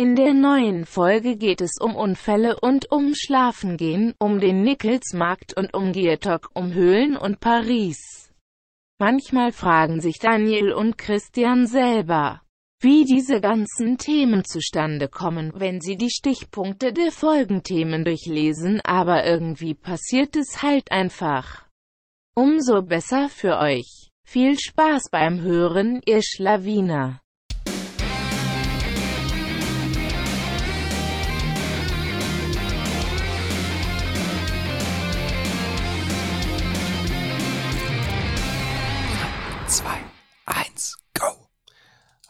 In der neuen Folge geht es um Unfälle und um Schlafengehen, um den Nickelsmarkt und um Giertok, um Höhlen und Paris. Manchmal fragen sich Daniel und Christian selber, wie diese ganzen Themen zustande kommen, wenn sie die Stichpunkte der Folgenthemen durchlesen, aber irgendwie passiert es halt einfach. Umso besser für euch. Viel Spaß beim Hören, ihr Schlawiner.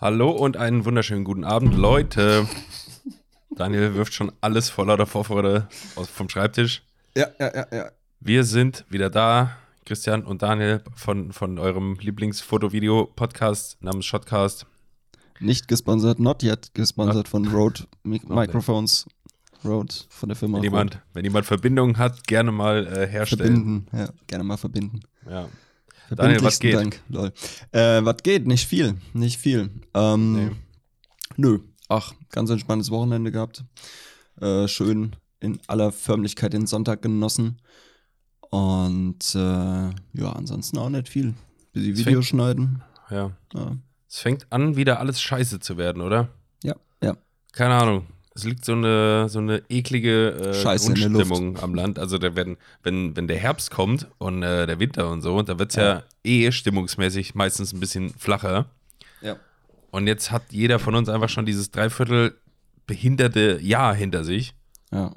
Hallo und einen wunderschönen guten Abend, Leute. Daniel wirft schon alles voller der Vorfreude vom Schreibtisch. Ja, ja, ja, ja. Wir sind wieder da, Christian und Daniel, von, von eurem Lieblingsfotovideo-Podcast namens Shotcast. Nicht gesponsert, not yet gesponsert von Rode Mi Microphones. Rode von der Firma Wenn jemand, wenn jemand Verbindungen hat, gerne mal äh, herstellen. Verbinden, ja, gerne mal verbinden. Ja. Daniel, was geht? Dank, lol. Äh, was geht? Nicht viel, nicht viel. Ähm, Nee. Nö, ach, ganz entspanntes Wochenende gehabt. Äh, schön in aller Förmlichkeit den Sonntag genossen. Und äh, ja, ansonsten auch nicht viel. Bisschen Videos schneiden. ja. Ja, Es fängt an, wieder alles scheiße zu werden, oder? ja. ja. Keine Ahnung. Es liegt so eine, so eine eklige äh, Scheiße. Grundstimmung am Land. Also da werden, wenn, wenn der Herbst kommt und äh, der Winter und so, da wird es ja. eh stimmungsmäßig meistens ein bisschen flacher. ja. Und jetzt hat jeder von uns einfach schon dieses dreiviertel behinderte Jahr hinter sich. ja.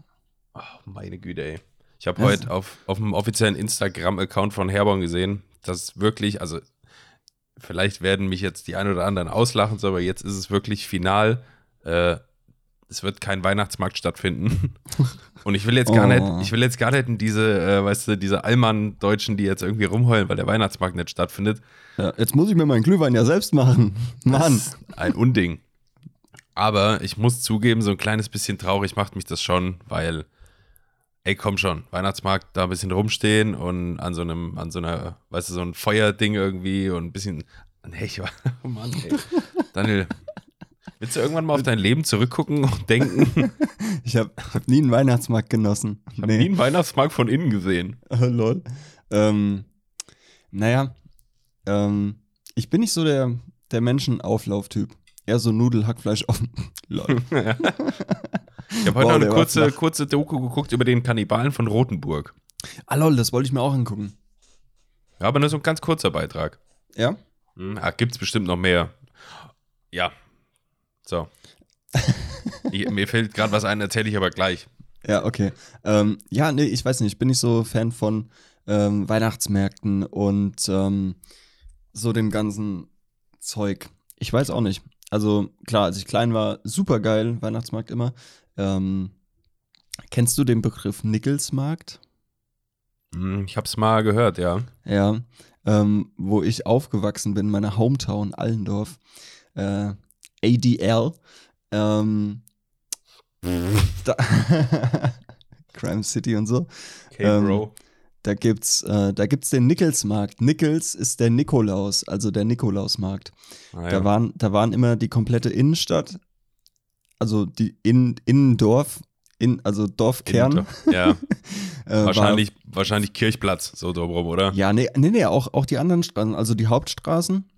Oh, meine Güte, ey. Ich habe Ja, heute auf, auf dem offiziellen Instagram-Account von Herborn gesehen, dass wirklich, also vielleicht werden mich jetzt die ein oder anderen auslachen, so, aber jetzt ist es wirklich final. Äh, es wird kein Weihnachtsmarkt stattfinden. Und ich will jetzt gar Oh. nicht, ich will jetzt gar nicht in diese, äh, weißt du, diese Allmann-Deutschen, die jetzt irgendwie rumheulen, weil der Weihnachtsmarkt nicht stattfindet. ja. Jetzt muss ich mir meinen Glühwein ja selbst machen. Mann. Das ist ein Unding. Aber ich muss zugeben, so ein kleines bisschen traurig macht mich das schon, weil, ey, komm schon, Weihnachtsmarkt, da ein bisschen rumstehen und an so einem, an so einer, weißt du, so ein Feuerding irgendwie und ein bisschen, nee, ich war, oh Mann, ey. Daniel, willst du irgendwann mal auf dein Leben zurückgucken und denken, Ich habe hab nie einen Weihnachtsmarkt genossen. ich habe nie einen Weihnachtsmarkt von innen gesehen? Äh, Lol. Ähm, naja, ähm, ich bin nicht so der, der Menschenauflauftyp. Eher so Nudel, Hackfleisch offen. Lol. Ich habe heute Wow, noch eine kurze, kurze Doku geguckt über den Kannibalen von Rothenburg. ah, lol, das wollte ich mir auch angucken. Ja, aber nur so ein ganz kurzer Beitrag. Ja? Hm, ah, gibt's bestimmt noch mehr. Ja. So. ich, mir fällt gerade was ein, erzähle ich aber gleich. Ja, okay. Ähm, ja, nee, ich weiß nicht, ich bin nicht so Fan von ähm, Weihnachtsmärkten und ähm, so dem ganzen Zeug. Ich weiß auch nicht. Also klar, als ich klein war, super geil, Weihnachtsmarkt immer. Ähm, kennst du den Begriff Nickelsmarkt? Hm, ich hab's mal gehört, ja. Ja, ähm, wo ich aufgewachsen bin, meine Hometown Allendorf, äh, ADL. Ähm, da Crime City und so. Okay, Ähm, Bro. Da gibt's, äh, da gibt's den Nickelsmarkt. Nickels ist der Nikolaus, also der Nikolausmarkt. Ah, Da ja. waren, da waren immer die komplette Innenstadt, also die in, Innendorf, in, also Dorfkern. Ja, äh, war- wahrscheinlich, wahrscheinlich Kirchplatz, so drumherum, oder? Ja, nee, nee, nee auch, auch die anderen Straßen, also die Hauptstraßen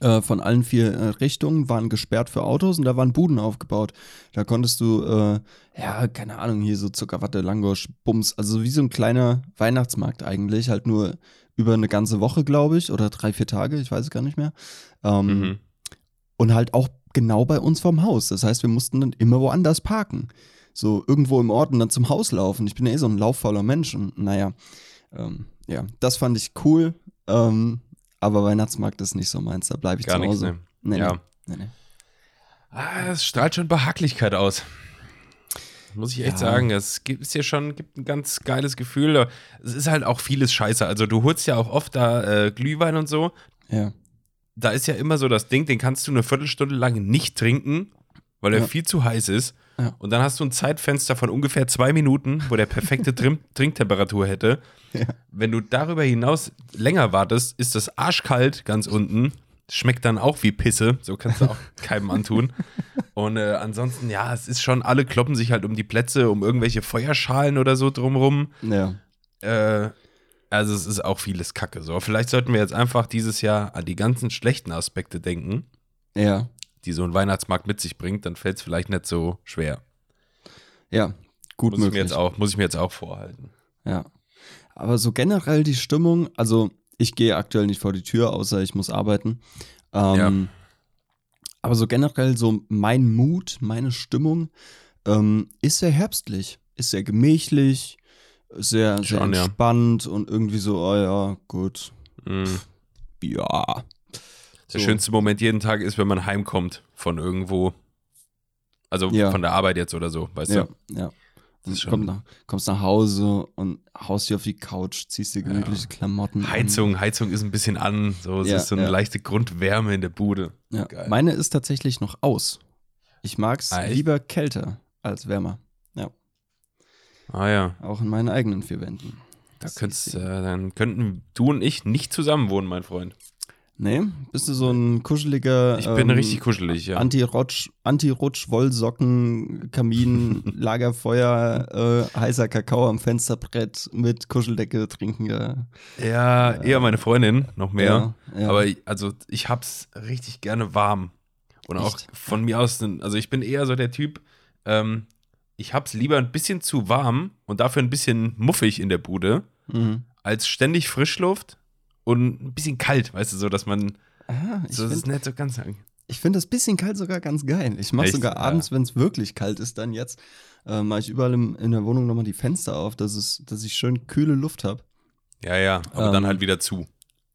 äh, von allen vier äh, Richtungen waren gesperrt für Autos und da waren Buden aufgebaut. Da konntest du, äh, ja, keine Ahnung, hier so Zuckerwatte, Langosch, Bums, also wie so ein kleiner Weihnachtsmarkt eigentlich, halt nur über eine ganze Woche, glaube ich, oder drei, vier Tage, ich weiß es gar nicht mehr. Ähm, Mhm. Und halt auch genau bei uns vorm Haus. Das heißt, wir mussten dann immer woanders parken. So irgendwo im Ort und dann zum Haus laufen. Ich bin ja eh so ein lauffauler Mensch und naja, ähm, ja, das fand ich cool. Ähm, aber Weihnachtsmarkt ist nicht so meins, da bleibe ich Gar zu Hause. ne? Nee, Ja. nee, nee. Ah, es strahlt schon Behaglichkeit aus. Muss ich echt Ja. sagen. Es gibt ist ja schon gibt ein ganz geiles Gefühl. Es ist halt auch vieles scheiße. Also du holst ja auch oft da äh, Glühwein und so. Ja. Da ist ja immer so das Ding, den kannst du eine Viertelstunde lang nicht trinken, weil er Ja. viel zu heiß ist. Ja. Und dann hast du ein Zeitfenster von ungefähr zwei Minuten, wo der perfekte Trim Trinktemperatur hätte. Ja. Wenn du darüber hinaus länger wartest, ist das arschkalt ganz unten. schmeckt dann auch wie Pisse. So kannst du auch keinem antun. Und äh, ansonsten, ja, es ist schon, alle kloppen sich halt um die Plätze, um irgendwelche Feuerschalen oder so drumrum. Ja. Äh, also es ist auch vieles Kacke. So, vielleicht sollten wir jetzt einfach dieses Jahr an die ganzen schlechten Aspekte denken, Ja. Die so ein Weihnachtsmarkt mit sich bringt. Dann fällt es vielleicht nicht so schwer. Ja. Gut Muss ich, mir möglich. jetzt auch, muss ich mir jetzt auch vorhalten. Ja. Aber so generell die Stimmung, also ich gehe aktuell nicht vor die Tür, außer ich muss arbeiten. Ähm, Aber so generell so mein Mut, meine Stimmung ähm, ist sehr herbstlich, ist sehr gemächlich, sehr, sehr Schon, ja. entspannt und irgendwie so, oh ja, gut, Mhm. ja. Der So. schönste Moment jeden Tag ist, wenn man heimkommt von irgendwo. Also Ja. von der Arbeit jetzt oder so, weißt Ja, du? ja. Das schon- komm nach, kommst nach Hause und haust dir auf die Couch, ziehst dir gemütliche Klamotten an. Heizung, Heizung ist ein bisschen an, so es Ja, ist so eine ja. leichte Grundwärme in der Bude. Ja. Meine ist tatsächlich noch aus. Ich mag es Ah, echt? lieber kälter als wärmer. Ah ja, Auch in meinen eigenen vier Wänden. da könntest, äh, dann könnten du und ich nicht zusammen wohnen, mein Freund. Nee, bist du so ein kuscheliger. Ich bin ähm, richtig kuschelig, ja. Anti-Rutsch, Anti-Rutsch, Wollsocken, Kamin, Lagerfeuer, äh, heißer Kakao am Fensterbrett mit Kuscheldecke trinken. ja, eher meine Freundin, noch mehr. Ja, ja. Aber ich, also ich hab's richtig gerne warm. Und auch Echt? von mir aus, also ich bin eher so der Typ, ähm, ich hab's lieber ein bisschen zu warm und dafür ein bisschen muffig in der Bude, Mhm. als ständig Frischluft und ein bisschen kalt, weißt du, so dass man, Ah, ich so das ist finde nicht so ganz, ich find das bisschen kalt sogar ganz geil. Ich mache sogar Ja. abends, wenn es wirklich kalt ist, dann jetzt, äh, mache ich überall im, in der Wohnung nochmal die Fenster auf, dass, es, dass ich schön kühle Luft habe. ja, ja, aber Ähm, dann halt wieder zu.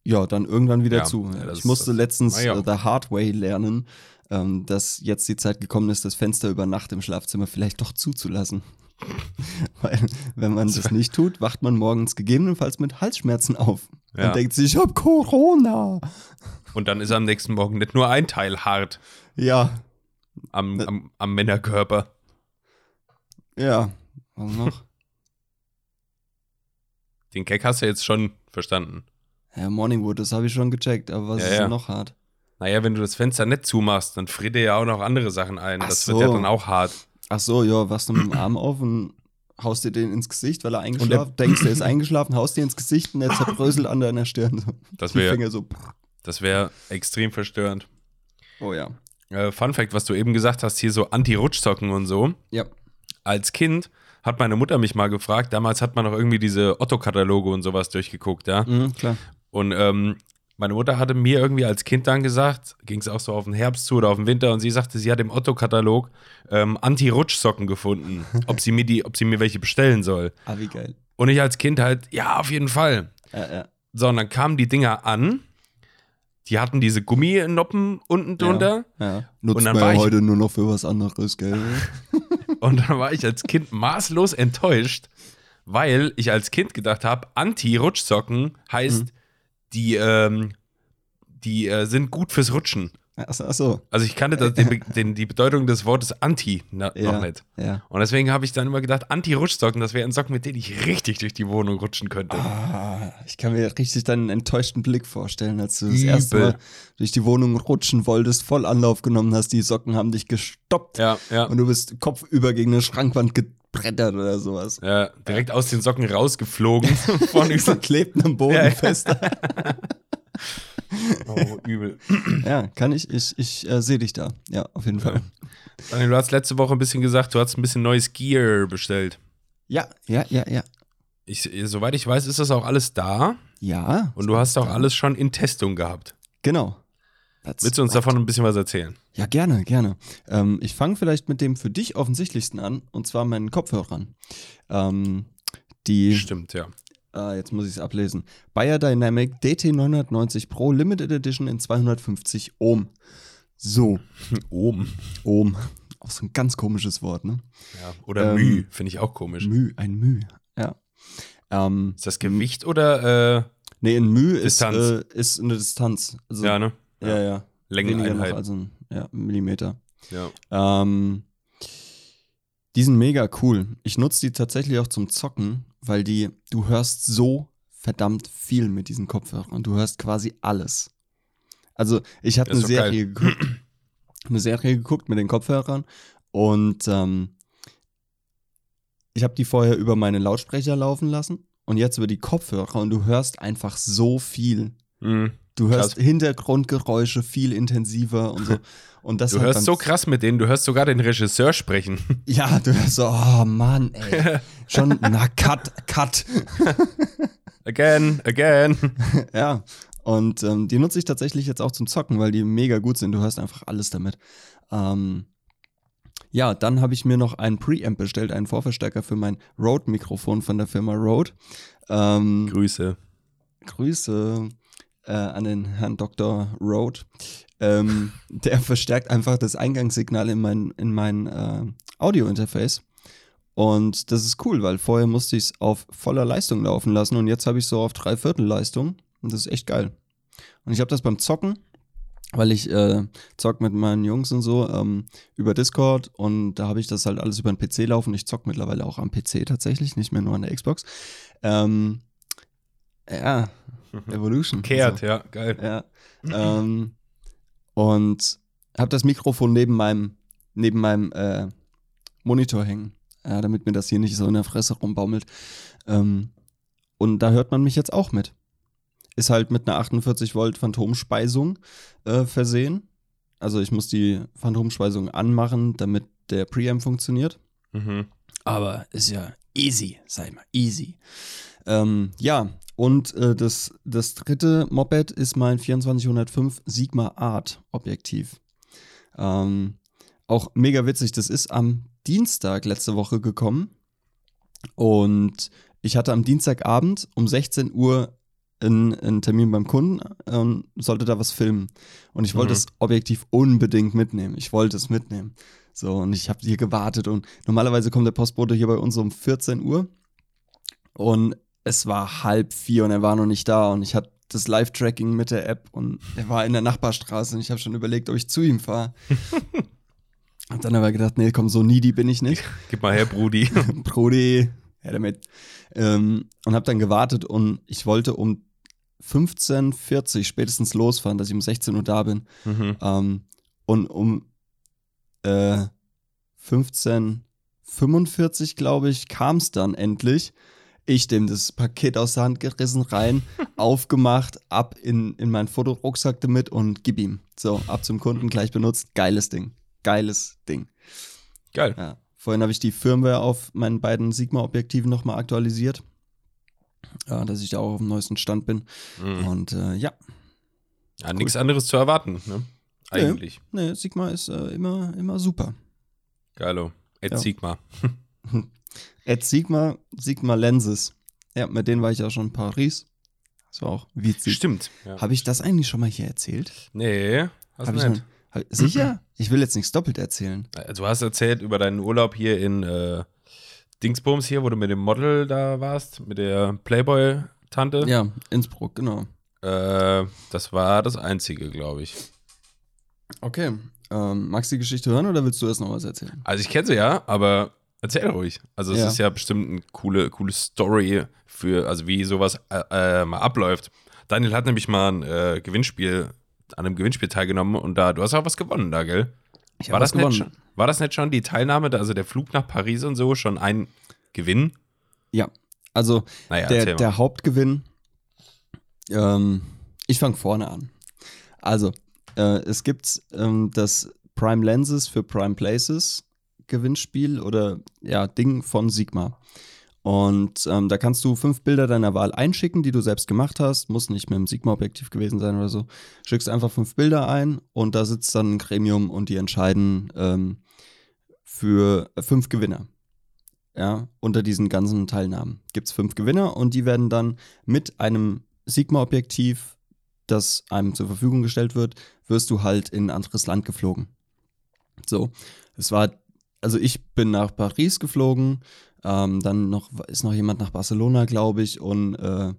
Ja, dann irgendwann wieder Ja, zu. ja, ich musste das. letztens ja. äh, the hard way lernen, ähm, dass jetzt die Zeit gekommen ist, das Fenster über Nacht im Schlafzimmer vielleicht doch zuzulassen. Weil, wenn man das nicht tut, wacht man morgens gegebenenfalls mit Halsschmerzen auf Ja. und denkt sich, ich hab Corona. Und dann ist am nächsten Morgen nicht nur ein Teil hart Ja, am, Ne. am, am Männerkörper. ja. Was noch? Den Gag hast du jetzt schon verstanden. ja, Morningwood, das habe ich schon gecheckt, aber was Ja, ist ja. noch hart? Naja, wenn du das Fenster nicht zumachst, dann friert dir ja auch noch andere Sachen ein. Ach das so. wird ja dann auch hart. Ach so, ja, wachst du mit dem Arm auf und haust dir den ins Gesicht, weil er eingeschlafen denkst, er ist eingeschlafen, haust dir ins Gesicht und er zerbröselt an deiner Stirn. Das wäre so. das extrem verstörend. Oh ja. Äh, Fun Fact, was du eben gesagt hast, hier so Anti-Rutschsocken und so. Ja. Als Kind hat meine Mutter mich mal gefragt, damals hat man noch irgendwie diese Otto-Kataloge und sowas durchgeguckt, ja. Mhm, klar. Und ähm, meine Mutter hatte mir irgendwie als Kind dann gesagt, ging es auch so auf den Herbst zu oder auf den Winter, und sie sagte, sie hat im Otto-Katalog ähm, Anti-Rutschsocken gefunden, ob sie mir die, ob sie mir welche bestellen soll. Ah, wie geil. Und ich als Kind halt, ja, auf jeden Fall. Ja, ja. So, und dann kamen die Dinger an. Die hatten diese Gumminoppen unten drunter. ja. Nutzt dann man war ja ich- heute nur noch für was anderes, gell? Und dann war ich als Kind maßlos enttäuscht, weil ich als Kind gedacht habe, Anti-Rutschsocken heißt, Mhm. Die, ähm, die äh, sind gut fürs Rutschen. Achso, achso. Also ich kannte das, den, den, die Bedeutung des Wortes Anti na, Ja. noch nicht. Ja. Und deswegen habe ich dann immer gedacht, Anti-Rutschsocken, das wären Socken, mit denen ich richtig durch die Wohnung rutschen könnte. Ah, ich kann mir richtig deinen enttäuschten Blick vorstellen, als du das Übel. erste Mal durch die Wohnung rutschen wolltest, voll Anlauf genommen hast, die Socken haben dich gestoppt Ja, ja. und du bist kopfüber gegen eine Schrankwand gebrettert oder sowas. ja direkt aus den Socken rausgeflogen. Vorne über- Klebt am Boden Ja, fest. oh, übel. Ja, kann ich, ich, ich äh, sehe dich da. Ja, auf jeden Fall. Daniel, du hast letzte Woche ein bisschen gesagt, du hast ein bisschen neues Gear bestellt. Ja, ja, ja, ja. Ich, soweit ich weiß, ist das auch alles da. Ja. Und du hast auch alles schon in Testung gehabt. Genau. That's Willst du uns right. davon ein bisschen was erzählen? Ja, gerne, gerne. Ähm, ich fange vielleicht mit dem für dich offensichtlichsten an, und zwar meinen Kopfhörern. Ähm, die, Stimmt, ja. äh, jetzt muss ich es ablesen. Bayer Dynamic DT990 Pro Limited Edition in 250 Ohm. So, Ohm. Ohm. Auch so ein ganz komisches Wort, ne? Ja. Oder Ähm, Müh, finde ich auch komisch. Müh, ein Müh, ja. Ähm, Ist das Gewicht oder äh, nee, ein Müh ist, äh, ist eine Distanz. Also, ja, ne? Ja, ja. Noch Längeneinheit. als ein ja, Millimeter. Ja. Ähm, die sind mega cool. Ich nutze die tatsächlich auch zum Zocken, weil die, du hörst so verdammt viel mit diesen Kopfhörern. Du hörst quasi alles. Also ich Das eine Serie geguckt, eine Serie geguckt mit den Kopfhörern und ähm, ich habe die vorher über meine Lautsprecher laufen lassen und jetzt über die Kopfhörer und du hörst einfach so viel. Mhm. Du hörst Krass. Hintergrundgeräusche viel intensiver und so. Und das Du hörst so krass mit denen, du hörst sogar den Regisseur sprechen. Ja, du hörst so, oh Mann, ey. Schon, na, cut, cut. Again, again. ja. Und ähm, die nutze ich tatsächlich jetzt auch zum Zocken, weil die mega gut sind. Du hörst einfach alles damit. Ähm, ja, dann habe ich mir noch einen Preamp bestellt, einen Vorverstärker für mein Rode-Mikrofon von der Firma Rode. Ähm, Grüße. Grüße äh, an den Herrn Dr. Rode. Ähm, der verstärkt einfach das Eingangssignal in mein, in mein äh, Audio-Interface. Und das ist cool, weil vorher musste ich es auf voller Leistung laufen lassen und jetzt habe ich so auf Dreiviertel Leistung. Und das ist echt geil. Und ich habe das beim Zocken, weil ich äh, zock mit meinen Jungs und so ähm, über Discord und da habe ich das halt alles über den PC laufen. Ich zock mittlerweile auch am PC tatsächlich, nicht mehr nur an der Xbox. Ähm, ja, Evolution. Kehrt, So. ja, geil. Ja. ähm, und habe das Mikrofon neben meinem, neben meinem äh, Monitor hängen, ja, damit mir das hier nicht so in der Fresse rumbaumelt. Ähm, und da hört man mich jetzt auch mit. Ist halt mit einer 48 Volt Phantomspeisung äh, versehen. Also ich muss die Phantomspeisung anmachen, damit der Preamp funktioniert. Mhm. Aber ist ja easy, sag mal, easy. Ähm, ja, und äh, das, das dritte Moped ist mein 2405 Sigma Art Objektiv. Ähm, auch mega witzig, das ist am Dienstag letzte Woche gekommen. Und ich hatte am Dienstagabend um 16 Uhr einen, einen Termin beim Kunden und sollte da was filmen. Und ich wollte Mhm. das Objektiv unbedingt mitnehmen. Ich wollte es mitnehmen. So, und ich habe hier gewartet und normalerweise kommt der Postbote hier bei uns um 14 Uhr und es war halb vier und er war noch nicht da und ich hatte das Live-Tracking mit der App und er war in der Nachbarstraße und ich habe schon überlegt, ob ich zu ihm fahre. Hab dann aber gedacht, nee, komm, so needy bin ich nicht. Gib mal her, Brudi. Brody, her damit. Ähm, und habe dann gewartet und ich wollte um 15.40 Uhr spätestens losfahren, dass ich um 16 Uhr da bin. mhm. Ähm, und um äh, 15.45 glaube ich, kam es dann endlich. Ich dem das Paket aus der Hand gerissen, rein, aufgemacht, ab in, in meinen Fotorucksack damit und gib ihm. So, ab zum Kunden, gleich benutzt. Geiles Ding. Geiles Ding. Geil. Ja. Vorhin habe ich die Firmware auf meinen beiden Sigma-Objektiven nochmal aktualisiert. Ja, dass ich da auch auf dem neuesten Stand bin. Mhm. Und äh, ja, Ja, nichts anderes zu erwarten, ne? Eigentlich. ne, Sigma ist äh, immer, immer super. Geilo. Ed Ja. Sigma. Ed Sigma, Sigma Lenses. Ja, mit denen war ich ja schon in Paris. Das war auch witzig. Stimmt. Ja. Habe ich das eigentlich schon mal hier erzählt? Nee, hast du ich nicht. noch- sicher? Ich will jetzt nichts doppelt erzählen. Du hast erzählt über deinen Urlaub hier in äh, Dingsbums hier, wo du mit dem Model da warst, mit der Playboy-Tante. Ja, Innsbruck, genau. Äh, das war das Einzige, glaube ich. Okay. Ähm, magst du die Geschichte hören oder willst du erst noch was erzählen? Also ich kenne sie ja, aber erzähl ruhig. Also es Ja. ist ja bestimmt eine coole, coole Story für, also wie sowas äh, äh, mal abläuft. Daniel hat nämlich mal ein äh, Gewinnspiel, an einem Gewinnspiel teilgenommen und da, du hast auch was gewonnen da, gell? Ich War das, nicht schon, war das nicht schon die Teilnahme, also der Flug nach Paris und so, schon ein Gewinn? Ja. Also, Naja, der, der Hauptgewinn, ähm, ich fange vorne an. Also, äh, es gibt ähm, das Prime Lenses für Prime Places Gewinnspiel oder ja, Ding von Sigma. Und ähm, da kannst du fünf Bilder deiner Wahl einschicken, die du selbst gemacht hast. Muss nicht mit dem Sigma-Objektiv gewesen sein oder so. Schickst einfach fünf Bilder ein und da sitzt dann ein Gremium und die entscheiden ähm, für fünf Gewinner. Ja, unter diesen ganzen Teilnahmen gibt es fünf Gewinner und die werden dann mit einem Sigma-Objektiv, das einem zur Verfügung gestellt wird, wirst du halt in ein anderes Land geflogen. So, es war, also ich bin nach Paris geflogen, ähm, dann noch ist noch jemand nach Barcelona, glaube ich, und äh,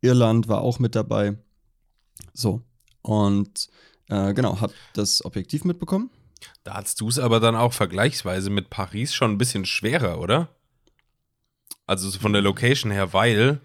Irland war auch mit dabei. So, und äh, genau, hab das Objektiv mitbekommen. Da hattest du es aber dann auch vergleichsweise mit Paris schon ein bisschen schwerer, oder? Also so von der Location her, weil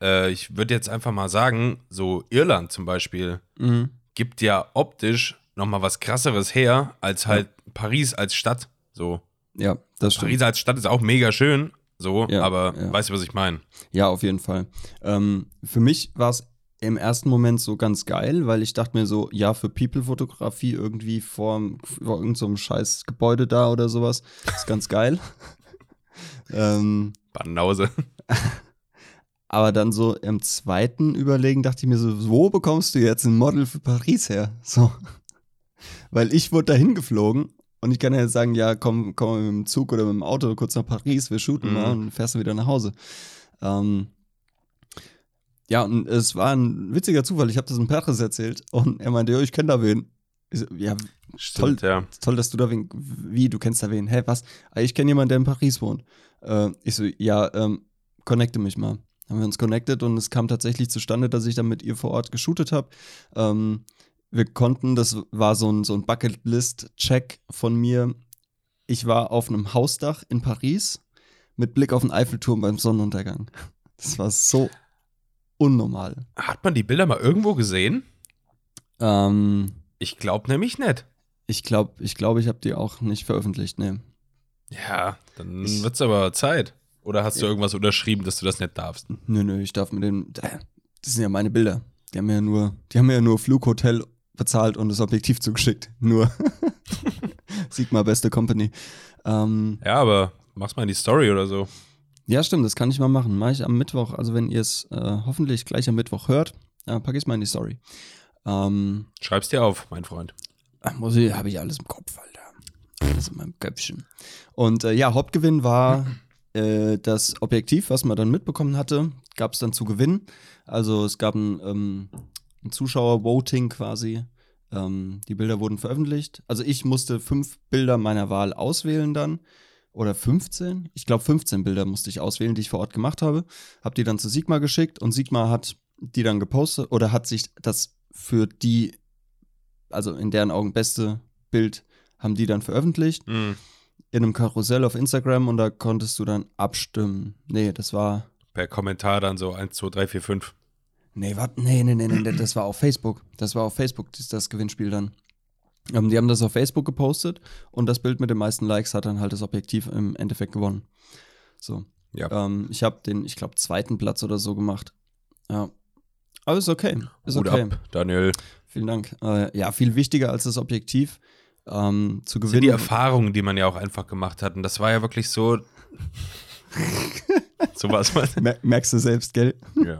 äh, ich würde jetzt einfach mal sagen, so Irland zum Beispiel, Mhm. gibt ja optisch nochmal was krasseres her, als halt Paris als Stadt. So. Ja, das stimmt. Paris als Stadt ist auch mega schön, so, Ja, aber ja. weißt du, was ich meine? Ja, auf jeden Fall. Ähm, für mich war es im ersten Moment so ganz geil, weil ich dachte mir so, ja, für People-Fotografie irgendwie vor, vor irgendeinem so scheiß Gebäude da oder sowas, ist ganz geil. ähm, Banause. aber dann so im zweiten Überlegen dachte ich mir so, wo bekommst du jetzt ein Model für Paris her? So. Weil ich wurde dahin geflogen und ich kann ja jetzt sagen, ja, komm, komm mit dem Zug oder mit dem Auto kurz nach Paris, wir shooten Mhm. mal und fährst du wieder nach Hause. Ähm, ja, und es war ein witziger Zufall. Ich habe das in Petres erzählt und er meinte, ja, ich kenne da wen. So, ja, Stimmt, ja. toll, dass du da wen. Wie, du kennst da wen? Hä, was? Ah, Ich kenne jemanden, der in Paris wohnt. Äh, ich so, ja, ähm, connecte mich mal. Haben wir uns connected und es kam tatsächlich zustande, dass ich dann mit ihr vor Ort geshootet habe. Ähm, wir konnten, das war so ein, so ein Bucketlist-Check von mir. Ich war auf einem Hausdach in Paris mit Blick auf den Eiffelturm beim Sonnenuntergang. Das war so unnormal. Hat man die Bilder mal irgendwo gesehen? Ähm, Ich glaube nämlich nicht. ich glaube, ich, glaub, ich habe die auch nicht veröffentlicht, ne. Ja, dann Ich- wird's aber Zeit. Oder hast du Ja. irgendwas unterschrieben, dass du das nicht darfst? Nö, nö, ich darf mit den. Das sind ja meine Bilder. Die haben ja nur, die haben ja nur Flughotel bezahlt und das Objektiv zugeschickt. Nur. Sigma, beste Company. Ähm, Ja, aber mach's mal in die Story oder so. ja, stimmt, das kann ich mal machen. Mache ich am Mittwoch. Also, wenn ihr es äh, hoffentlich gleich am Mittwoch hört, äh, packe ich es mal in die Story. Ähm, Schreib's dir auf, mein Freund. Muss ich, habe ich alles im Kopf, Alter. Alles in meinem Köpfchen. Und äh, ja, Hauptgewinn war äh, das Objektiv, was man dann mitbekommen hatte, gab es dann zu gewinnen. Also es gab ein, ähm, ein Zuschauer-Voting quasi. Ähm, die Bilder wurden veröffentlicht. Also ich musste fünf Bilder meiner Wahl auswählen dann. Oder 15? Ich glaube 15 Bilder musste ich auswählen, die ich vor Ort gemacht habe. Hab die dann zu Sigma geschickt und Sigma hat die dann gepostet oder hat sich das für die also in deren Augen beste Bild, haben die dann veröffentlicht Hm. in einem Karussell auf Instagram und da konntest du dann abstimmen. Nee, das war. Per Kommentar dann so 1, 2, 3, 4, 5. Nee, warte, nee, nee, nee, nee, das war auf Facebook. Das war auf Facebook, das, das Gewinnspiel dann. Ähm, die haben das auf Facebook gepostet und das Bild mit den meisten Likes hat dann halt das Objektiv im Endeffekt gewonnen. So. Ja. Ähm, ich habe den, ich glaube, zweiten Platz oder so gemacht. Ja. Aber ist okay. Ist Hut okay. ab, Daniel. Vielen Dank. Äh, ja, viel wichtiger als das Objektiv ähm, zu Das sind gewinnen. die Erfahrungen, die man ja auch einfach gemacht hat. Und das war ja wirklich so. so was man. Mer merkst du selbst, gell? Ja.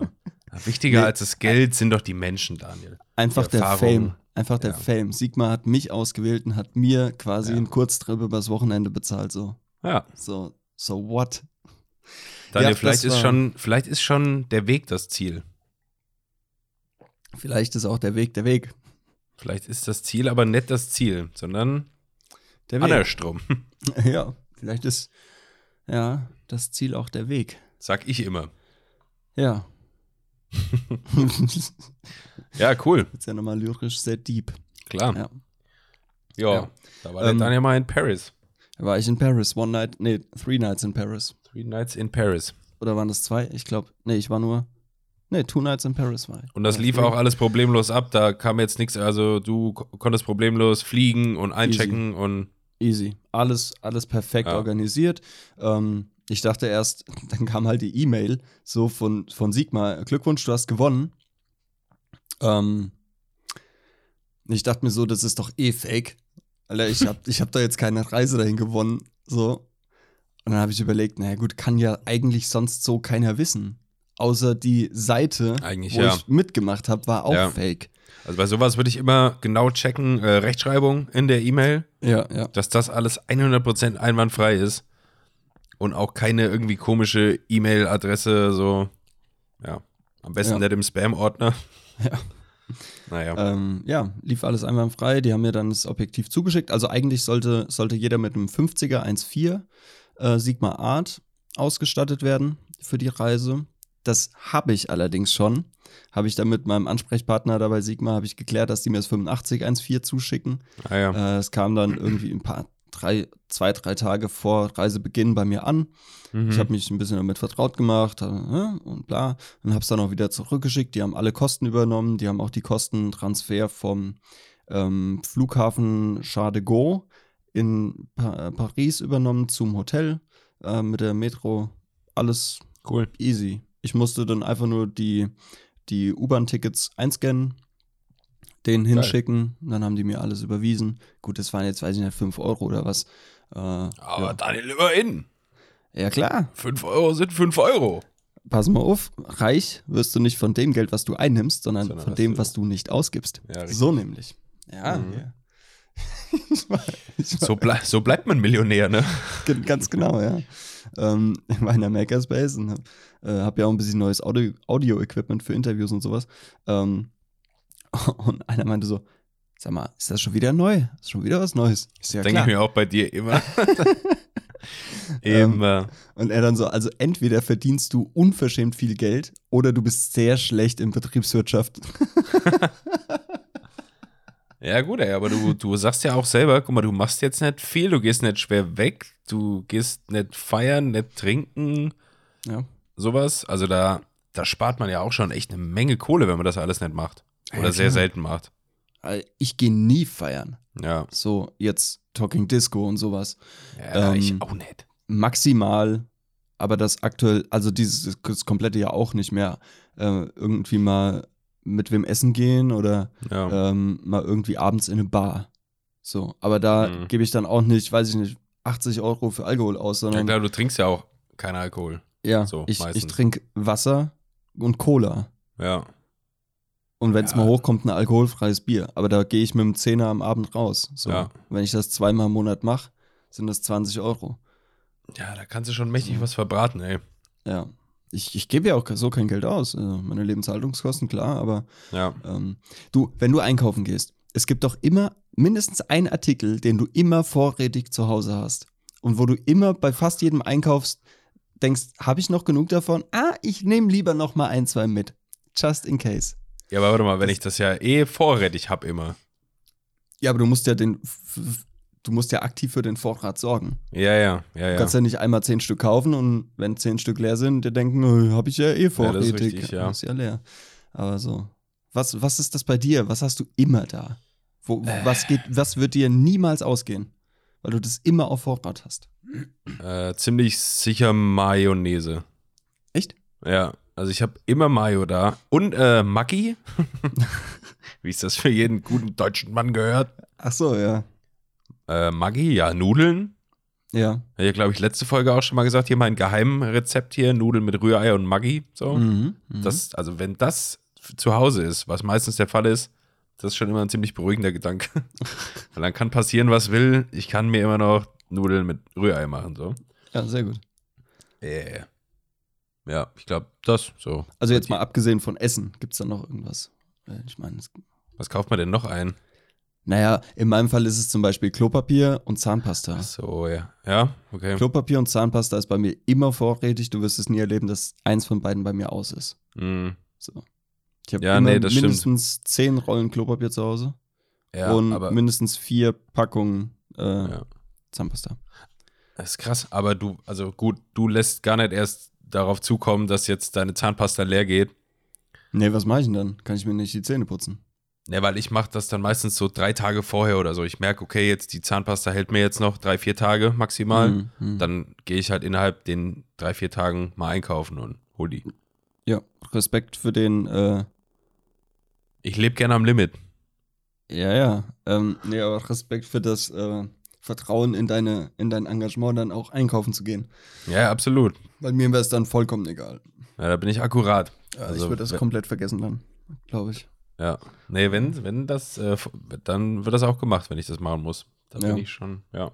Wichtiger Nee. als das Geld sind doch die Menschen, Daniel. Einfach der. Fame. Einfach der Ja. Fame. Sigma hat mich ausgewählt und hat mir quasi Ja. einen Kurztrip übers Wochenende bezahlt. So, Ja. so, so what? Daniel, Ja, vielleicht ist schon, vielleicht ist schon der Weg das Ziel. Vielleicht ist auch der Weg der Weg. Vielleicht ist das Ziel aber nicht das Ziel, sondern Der Weg. andersrum. Ja, vielleicht ist ja das Ziel auch der Weg. Sag ich immer. Ja. Ja, cool. Jetzt ja nochmal lyrisch sehr deep. Klar. Ja. Ja. Ja. Da war der Ähm, Daniel mal in Paris. Da war ich in Paris, one night, nee, three nights in Paris. Three Nights in Paris. Oder waren das zwei? Ich glaube, nee, ich war nur, nee, two nights in Paris war ich. Und das lief auch alles problemlos ab. Da kam jetzt nichts. Also du ko- konntest problemlos fliegen und einchecken und Easy. Alles, alles perfekt Ja. organisiert. Ähm, ich dachte erst, dann kam halt die E-Mail so von, von Sigma, Glückwunsch, du hast gewonnen. Ähm, ich dachte mir so, das ist doch eh fake. Alter, ich hab, ich hab da jetzt keine Reise dahin gewonnen. So. Und dann habe ich überlegt, naja gut, kann ja eigentlich sonst so keiner wissen. Außer die Seite, Eigentlich wo ja. ich mitgemacht habe, war auch Ja. fake. also bei sowas würde ich immer genau checken, äh, Rechtschreibung in der E-Mail, Ja, ja. dass das alles 100% einwandfrei ist und auch keine irgendwie komische E-Mail-Adresse so, ja, am besten Ja. nicht im Spam-Ordner. Ja. Naja, Ähm, ja, lief alles einwandfrei. Die haben mir dann das Objektiv zugeschickt. Also eigentlich sollte, sollte jeder mit einem 50er 1.4 äh, Sigma Art ausgestattet werden für die Reise. Das habe ich allerdings schon. Habe ich dann mit meinem Ansprechpartner dabei Sigma habe ich geklärt, dass die mir das 85 1.4 zuschicken. naja. Äh, es kam dann irgendwie ein paar drei, zwei, drei Tage vor Reisebeginn bei mir an. Mhm. Ich habe mich ein bisschen damit vertraut gemacht äh, und bla. Und habe es dann auch wieder zurückgeschickt. Die haben alle Kosten übernommen. Die haben auch die Kostentransfer vom ähm, Flughafen Charles de Gaulle in pa äh, Paris übernommen zum Hotel äh, mit der Metro. Alles cool. easy. Ich musste dann einfach nur die, die U-Bahn-Tickets einscannen, den hinschicken. Dann haben die mir alles überwiesen. Gut, das waren jetzt, weiß ich nicht, 5 Euro oder was. Äh, Aber ja. Daniel, immerhin. ja, klar. 5 Euro sind 5 Euro. Pass mal auf, reich wirst du nicht von dem Geld, was du einnimmst, sondern, Sondern von dem, du- was du nicht ausgibst. Ja, so nämlich. Ja, Mhm. ja. ich war, ich war, So, blei so bleibt man Millionär, ne? Ganz genau, ja. Ähm, ich war in der Makerspace und habe äh, hab ja auch ein bisschen neues Audio- Audio-Equipment für Interviews und sowas. Ähm, und einer meinte so, sag mal, ist das schon wieder neu? Ist schon wieder was Neues? Ich so, ja, Denke ich mir auch bei dir immer. Ähm, immer. Und er dann so, also entweder verdienst du unverschämt viel Geld oder du bist sehr schlecht in Betriebswirtschaft. Ja, gut, ey, aber du, du sagst ja auch selber, guck mal, du machst jetzt nicht viel, du gehst nicht schwer weg, du gehst nicht feiern, nicht trinken, Ja. sowas. Also da, da spart man ja auch schon echt eine Menge Kohle, wenn man das alles nicht macht. Ja, Oder sehr klar. selten macht. Äh, Ich gehe nie feiern. Ja. So, jetzt Talking Disco und sowas. Ja, Ähm, ich auch nicht. maximal, aber das aktuell, also dieses das komplette Jahr auch nicht mehr, äh, irgendwie mal mit wem essen gehen oder Ja. ähm, mal irgendwie abends in eine Bar. So, aber da Mhm. gebe ich dann auch nicht, weiß ich nicht, 80 Euro für Alkohol aus, ja, sondern klar, du trinkst ja auch keinen Alkohol. ja, so, ich, ich meistens. trinke Wasser und Cola. Ja. Und wenn es Ja. mal hochkommt, ein alkoholfreies Bier. Aber da gehe ich mit dem Zehner am Abend raus. So, Ja. wenn ich das zweimal im Monat mache, sind das 20 Euro. Ja, da kannst du schon mächtig was verbraten, ey. Ja. Ich, ich gebe ja auch so kein Geld aus. Also meine Lebenshaltungskosten, klar, aber Ja. ähm, du, wenn du einkaufen gehst, es gibt doch immer mindestens einen Artikel, den du immer vorrätig zu Hause hast. Und wo du immer bei fast jedem Einkaufs denkst, habe ich noch genug davon? Ah, ich nehme lieber noch mal ein, zwei mit. Just in case. Ja, aber warte mal, wenn ich das ja eh vorrätig habe immer. Ja, aber du musst ja den, du musst ja aktiv für den Vorrat sorgen. Ja, ja, ja, Du ja. kannst ja nicht einmal zehn Stück kaufen und wenn zehn Stück leer sind, die denken, habe ich ja eh vorrätig. richtig, ja. Ist ja leer. Aber so. Was, was ist das bei dir? Was hast du immer da? Wo, was, geht, was wird dir niemals ausgehen? Weil du das immer auf Vorrat hast. Äh, ziemlich sicher Mayonnaise. Echt? Ja, also ich habe immer Mayo da. Und äh, Maggi, wie es das für jeden guten deutschen Mann gehört. Ach so, ja. Äh, Maggi, ja, Nudeln. Ja. Hab ich, glaube ich, letzte Folge auch schon mal gesagt, hier mein Geheimrezept hier, Nudeln mit Rührei und Maggi. So. Mhm. mhm. Das, also wenn das zu Hause ist, was meistens der Fall ist, das ist schon immer ein ziemlich beruhigender Gedanke. Weil dann kann passieren, was will. Ich kann mir immer noch Nudeln mit Rührei machen. So. ja, sehr gut. Äh. Ja, ich glaube, das so. Also jetzt mal abgesehen von Essen, gibt es da noch irgendwas? Ich meine, Was kauft man denn noch ein? naja, in meinem Fall ist es zum Beispiel Klopapier und Zahnpasta. Ach so, ja. Ja, okay. Klopapier und Zahnpasta ist bei mir immer vorrätig. Du wirst es nie erleben, dass eins von beiden bei mir aus ist. Mm, So. Ich habe Ja, nee, das stimmt. mindestens zehn Rollen Klopapier zu Hause ja, und mindestens vier Packungen äh, Ja. Zahnpasta. das ist krass. Aber du, also gut, du lässt gar nicht erst darauf zukommen, dass jetzt deine Zahnpasta leer geht. Nee, was mache ich denn dann? Kann ich mir nicht die Zähne putzen? Ne, weil ich mache das dann meistens so drei Tage vorher oder so. Ich merke, okay, jetzt die Zahnpasta hält mir jetzt noch drei, vier Tage maximal. Mhm, mhm. Dann gehe ich halt innerhalb den drei, vier Tagen mal einkaufen und hol die. Ja, Respekt für den, äh, Ich lebe gerne am Limit. ja, ja. Ähm, nee, aber Respekt für das äh, Vertrauen in, deine, in dein Engagement, dann auch einkaufen zu gehen. Ja, absolut. Weil mir wäre es dann vollkommen egal. Ja, da bin ich akkurat. Also, Also, ich würde das wenn- komplett vergessen dann, glaube ich. Ja. Nee, wenn, wenn das, äh, dann wird das auch gemacht, wenn ich das machen muss. Da bin Ja. ich schon, ja.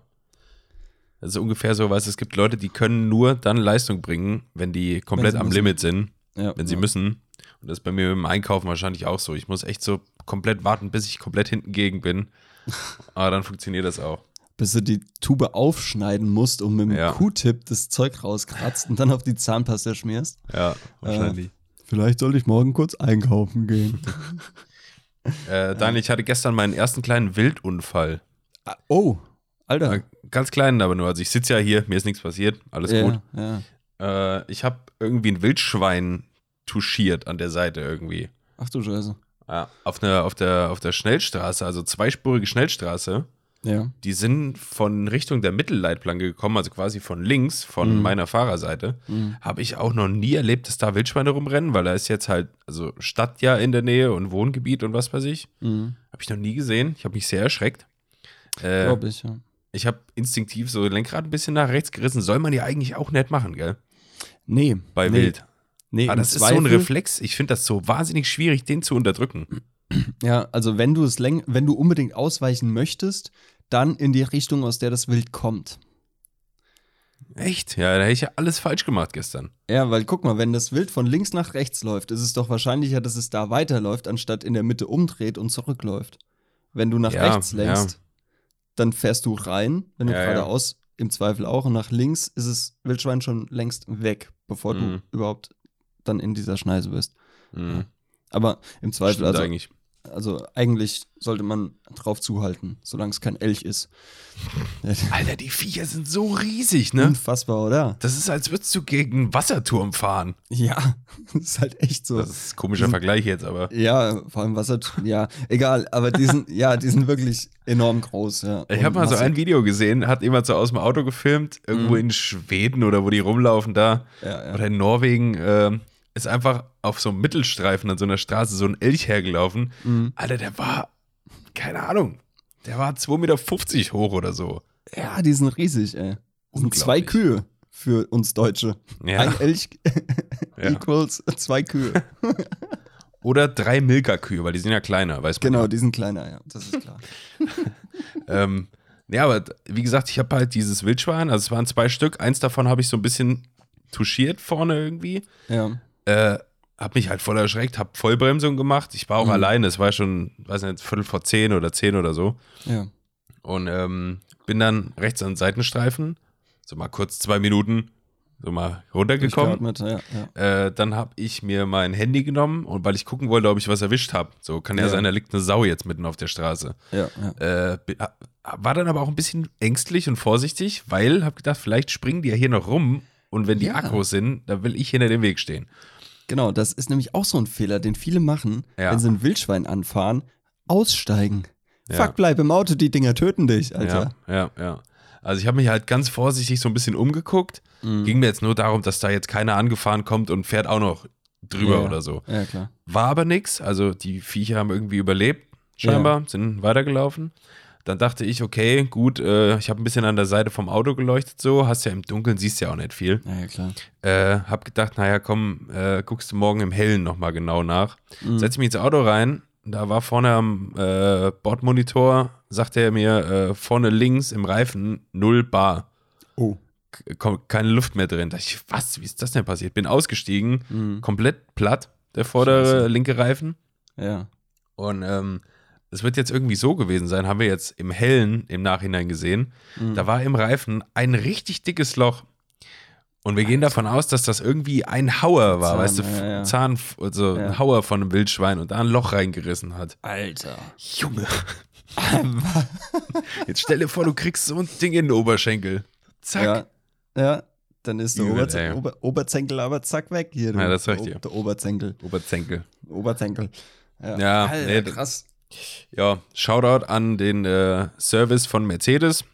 Das ist ungefähr so, weißt es gibt Leute, die können nur dann Leistung bringen, wenn die komplett sie am müssen. Limit sind, Ja, wenn sie ja. müssen. Und das ist bei mir dem Einkaufen wahrscheinlich auch so. Ich muss echt so komplett warten, bis ich komplett hinten gegen bin. Aber dann funktioniert das auch. Bis du die Tube aufschneiden musst und mit dem Ja. Q-Tip das Zeug rauskratzt und dann auf die Zahnpasta schmierst. Ja, wahrscheinlich. Vielleicht sollte ich morgen kurz einkaufen gehen. Äh, Daniel, ich hatte gestern meinen ersten kleinen Wildunfall. Ah, oh, Alter. Ganz kleinen aber nur. Also ich sitze ja hier, mir ist nichts passiert, alles ja, gut. Ja. Äh, ich habe irgendwie ein Wildschwein touchiert an der Seite irgendwie. Ach du Scheiße. Ja, auf, einer, auf, der, auf der Schnellstraße, also zweispurige Schnellstraße. Ja. Die sind von Richtung der Mittelleitplanke gekommen, also quasi von links, von Mhm. meiner Fahrerseite. Mhm. Habe ich auch noch nie erlebt, dass da Wildschweine rumrennen, weil da ist jetzt halt, also Stadt ja in der Nähe und Wohngebiet und was weiß ich. Mhm. Habe ich noch nie gesehen. Ich habe mich sehr erschreckt. Äh, Glaube ich, ja. ich habe instinktiv so Lenkrad ein bisschen nach rechts gerissen. Soll man ja eigentlich auch nicht machen, gell? Nee. Bei nee. Wild. Nee, Aber im das ist so ein Zweifel- Reflex. Ich finde das so wahnsinnig schwierig, den zu unterdrücken. Ja, also wenn du es läng wenn du unbedingt ausweichen möchtest, dann in die Richtung, aus der das Wild kommt. Echt? Ja, da hätte ich ja alles falsch gemacht gestern. Ja, weil guck mal, wenn das Wild von links nach rechts läuft, ist es doch wahrscheinlicher, dass es da weiterläuft, anstatt in der Mitte umdreht und zurückläuft. Wenn du nach Ja, rechts lenkst, dann fährst du rein, wenn du Ja, ja. geradeaus im Zweifel auch und nach links ist es Wildschwein schon längst weg, bevor Mhm. du überhaupt dann in dieser Schneise bist. Mhm. Aber im Zweifel, Stimmt also eigentlich. Also eigentlich sollte man drauf zuhalten, solange es kein Elch ist. Alter, die Viecher sind so riesig, ne? Unfassbar, oder? Das ist, als würdest du gegen einen Wasserturm fahren. Ja, das ist halt echt so. Das ist ein komischer Vergleich jetzt, aber. Ja, vor allem Wasser, ja, egal, aber die sind, ja, die sind wirklich enorm groß, ja. Ich habe mal so massig. ein Video gesehen, hat jemand so aus dem Auto gefilmt, irgendwo Mhm. in Schweden oder wo die rumlaufen da, Ja, ja. oder in Norwegen, ähm, ist einfach auf so einem Mittelstreifen an so einer Straße so ein Elch hergelaufen. Mhm. Alter, der war, keine Ahnung, der war 2,50 Meter hoch oder so. Ja, die sind riesig, ey. Das sind zwei. Kühe für uns Deutsche. Ja. Ein Elch Ja. equals zwei Kühe. Oder drei Milka-Kühe, weil die sind ja kleiner, weiß man. Genau, die sind kleiner, ja, das ist klar. Ähm, ja, aber wie gesagt, ich habe halt dieses Wildschwein, also es waren zwei Stück, eins davon habe ich so ein bisschen touchiert vorne irgendwie. Ja. Äh, hab mich halt voll erschreckt, hab Vollbremsung gemacht. Ich war auch Mhm. alleine, es war schon, weiß nicht, Viertel vor zehn oder zehn oder so. Ja. Und ähm, bin dann rechts an den Seitenstreifen, so mal kurz zwei Minuten, so mal runtergekommen. Ja, ja. Äh, dann habe ich mir mein Handy genommen und weil ich gucken wollte, ob ich was erwischt habe. So kann ja, Ja. sein, da liegt eine Sau jetzt mitten auf der Straße. Äh, war dann aber auch ein bisschen ängstlich und vorsichtig, weil hab gedacht, vielleicht springen die ja hier noch rum und wenn die. Akkus sind, dann will ich hinter dem Weg stehen. Genau, das ist nämlich auch so ein Fehler, den viele machen, Ja. wenn sie ein Wildschwein anfahren, aussteigen. Ja. Fuck, bleib im Auto, die Dinger töten dich, Alter. Ja, ja, ja. Also ich habe mich halt ganz vorsichtig so ein bisschen umgeguckt. Mhm. Ging mir jetzt nur darum, dass da jetzt keiner angefahren kommt und fährt auch noch drüber Ja. oder so. Ja, klar. War aber nix. Also die Viecher haben irgendwie überlebt, scheinbar, sind weitergelaufen. Dann dachte ich, okay, gut, äh, ich habe ein bisschen an der Seite vom Auto geleuchtet, so, hast ja im Dunkeln, siehst ja auch nicht viel. Ja, ja, klar. Äh, hab gedacht, naja, komm, äh, guckst du morgen im Hellen nochmal genau nach. Mhm. Setz mich ins Auto rein, da war vorne am äh, Bordmonitor, sagte er mir, äh, vorne links im Reifen null Bar. Oh. Keine Luft mehr drin. Da dachte ich, was, wie ist das denn passiert? Bin ausgestiegen, Mhm. komplett platt, der vordere Scheiße. linke Reifen. Ja. Und ähm, es wird jetzt irgendwie so gewesen sein, haben wir jetzt im Hellen im Nachhinein gesehen. Mhm. Da war im Reifen ein richtig dickes Loch. Und wir gehen davon aus, dass das irgendwie ein Hauer war, Zahn, weißt du, ja, ja. Zahn, also Ja. ein Hauer von einem Wildschwein und da ein Loch reingerissen hat. Alter. Junge. Jetzt stell dir vor, du kriegst so ein Ding in den Oberschenkel. Zack. Ja. Dann ist der Übel, Oberze ey. Ober Oberzenkel aber zack weg hier. du. Ja, das sag ich der, dir. Der Oberzenkel. Oberzenkel. Oberzenkel. Ja, Ja, Alter, nee, krass. Ja, Shoutout an den äh, Service von Mercedes.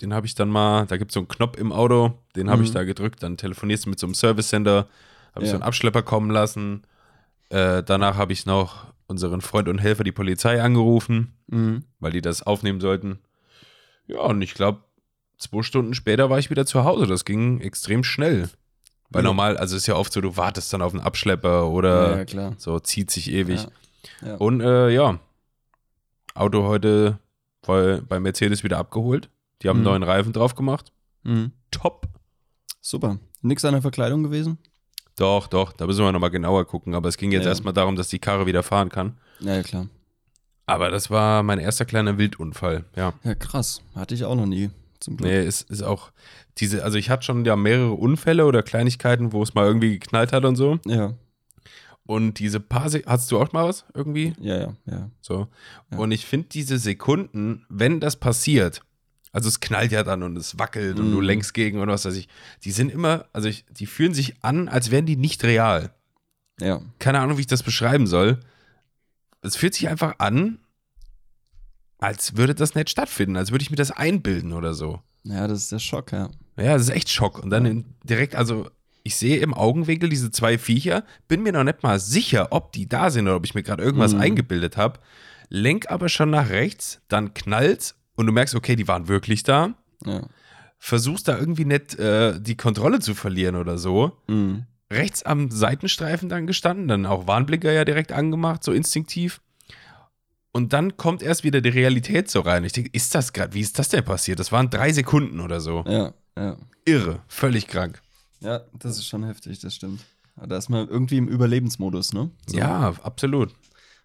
Den habe ich dann mal, da gibt es so einen Knopf im Auto, den habe ich Mhm. da gedrückt, dann telefonierst du mit so einem Service Center, habe ich Ja. so einen Abschlepper kommen lassen. Äh, danach habe ich noch unseren Freund und Helfer, die Polizei, angerufen, Mhm. weil die das aufnehmen sollten. Ja, und ich glaube, zwei Stunden später war ich wieder zu Hause. Das ging extrem schnell. Weil Ja. normal, also ist ja oft so, du wartest dann auf einen Abschlepper oder ja, so, zieht sich ewig. Ja. Und äh, ja, Auto heute bei, bei Mercedes wieder abgeholt. Die haben Mhm. neuen Reifen drauf gemacht. Mhm. Top. Super. Nix an der Verkleidung gewesen? Doch, doch, da müssen wir nochmal genauer gucken. Aber es ging jetzt Ja. erstmal darum, dass die Karre wieder fahren kann. Ja, ja, klar. Aber das war mein erster kleiner Wildunfall. Ja. Ja, krass. Hatte ich auch noch nie. Zum Glück. Nee, es ist auch diese, also ich hatte schon ja mehrere Unfälle oder Kleinigkeiten, wo es mal irgendwie geknallt hat und so. Ja, Und diese paar, Se hast du auch mal was irgendwie? ja, ja, ja. So. Ja. Und ich finde diese Sekunden, wenn das passiert, Also es knallt ja dann und es wackelt und du Mhm. lenkst gegen und was weiß ich. Die sind immer, also ich, die fühlen sich an, als wären die nicht real. Ja. Keine Ahnung, wie ich das beschreiben soll. Es fühlt sich einfach an, als würde das nicht stattfinden, als würde ich mir das einbilden oder so. Ja, das ist der Schock, ja. Ja, das ist echt Schock. Und dann in, direkt, also ich sehe im Augenwinkel diese zwei Viecher, bin mir noch nicht mal sicher, ob die da sind oder ob ich mir gerade irgendwas Mhm. eingebildet habe. Lenk aber schon nach rechts, dann knallt und du merkst, okay, die waren wirklich da. Ja. Versuchst da irgendwie nicht äh, die Kontrolle zu verlieren oder so. Mhm. Rechts am Seitenstreifen dann gestanden, dann auch Warnblicker ja direkt angemacht, so instinktiv. Und dann kommt erst wieder die Realität so rein. Ich denke, ist das gerade, wie ist das denn passiert? Das waren drei Sekunden oder so. Ja, ja. Irre, völlig krank. Ja, das ist schon heftig, das stimmt. Da ist man irgendwie im Überlebensmodus, ne? So. Ja, absolut.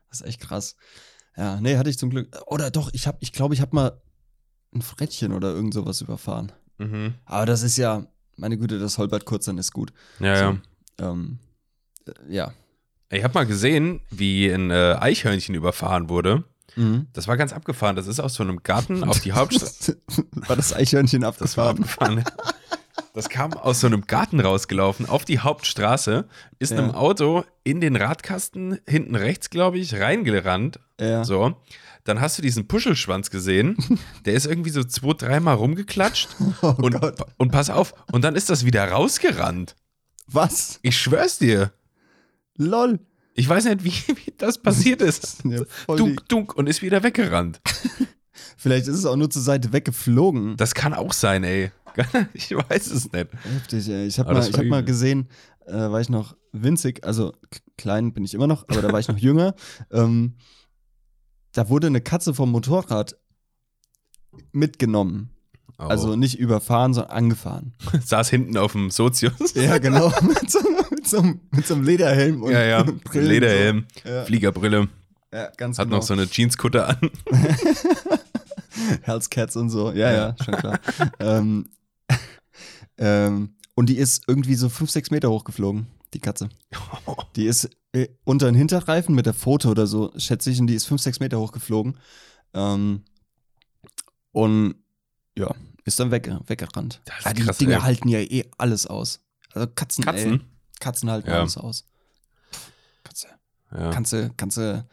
Das ist echt krass. Ja, nee, hatte ich zum Glück. Oder doch, ich habe, ich glaube, ich habe mal ein Frettchen oder irgend sowas überfahren. Mhm. Aber das ist ja, meine Güte, das holpert kurz, dann ist gut. Ja, ja. Ähm, äh, ja. Ich habe mal gesehen, wie ein äh, Eichhörnchen überfahren wurde. Mhm. Das war ganz abgefahren. Das ist aus so einem Garten auf die Hauptstraße. War das Eichhörnchen Das war abgefahren? Das kam aus so einem Garten rausgelaufen auf die Hauptstraße, ist Ja. einem Auto in den Radkasten hinten rechts, glaube ich, reingerannt. Ja. So. Dann hast du diesen Puschelschwanz gesehen. Der ist irgendwie so zwei, dreimal rumgeklatscht. Oh und, Gott. und pass auf. Und dann ist das wieder rausgerannt. Was? Ich schwör's dir. Lol. Ich weiß nicht, wie, wie das passiert ist. Ja, Dunk, dunk und ist wieder weggerannt. vielleicht ist es auch nur zur Seite weggeflogen. Das kann auch sein, ey. Ich weiß es nicht. Heftig, ey. Ich habe mal, ich hab mal gesehen, äh, war ich noch winzig, also klein bin ich immer noch, aber da war ich noch jünger. Ähm, da wurde eine Katze vom Motorrad mitgenommen. Oh. Also nicht überfahren, sondern angefahren. saß hinten auf dem Sozius. Ja, genau. mit, so, mit, so, einem- mit so einem Lederhelm und ja, ja. Brillen Lederhelm, So. Ja, Fliegerbrille, ja, ganz hat genau. noch so eine Jeanskutte an. Hellscats und so. Ja, Ja. ja, schon klar. ähm, ähm, und die ist irgendwie so fünf, sechs Meter hochgeflogen, die Katze. Die ist äh, unter den Hinterreifen mit der Foto oder so, schätze ich, und die ist fünf, sechs Meter hochgeflogen. Ähm, und ja, ist dann weg, weggerannt. Das ist Ja, die krass, Dinger ey. halten ja eh alles aus. Also Katzen, Ey, Katzen? Katzen halten Ja. alles aus. Katze. Ja. Kannst du, kannst du,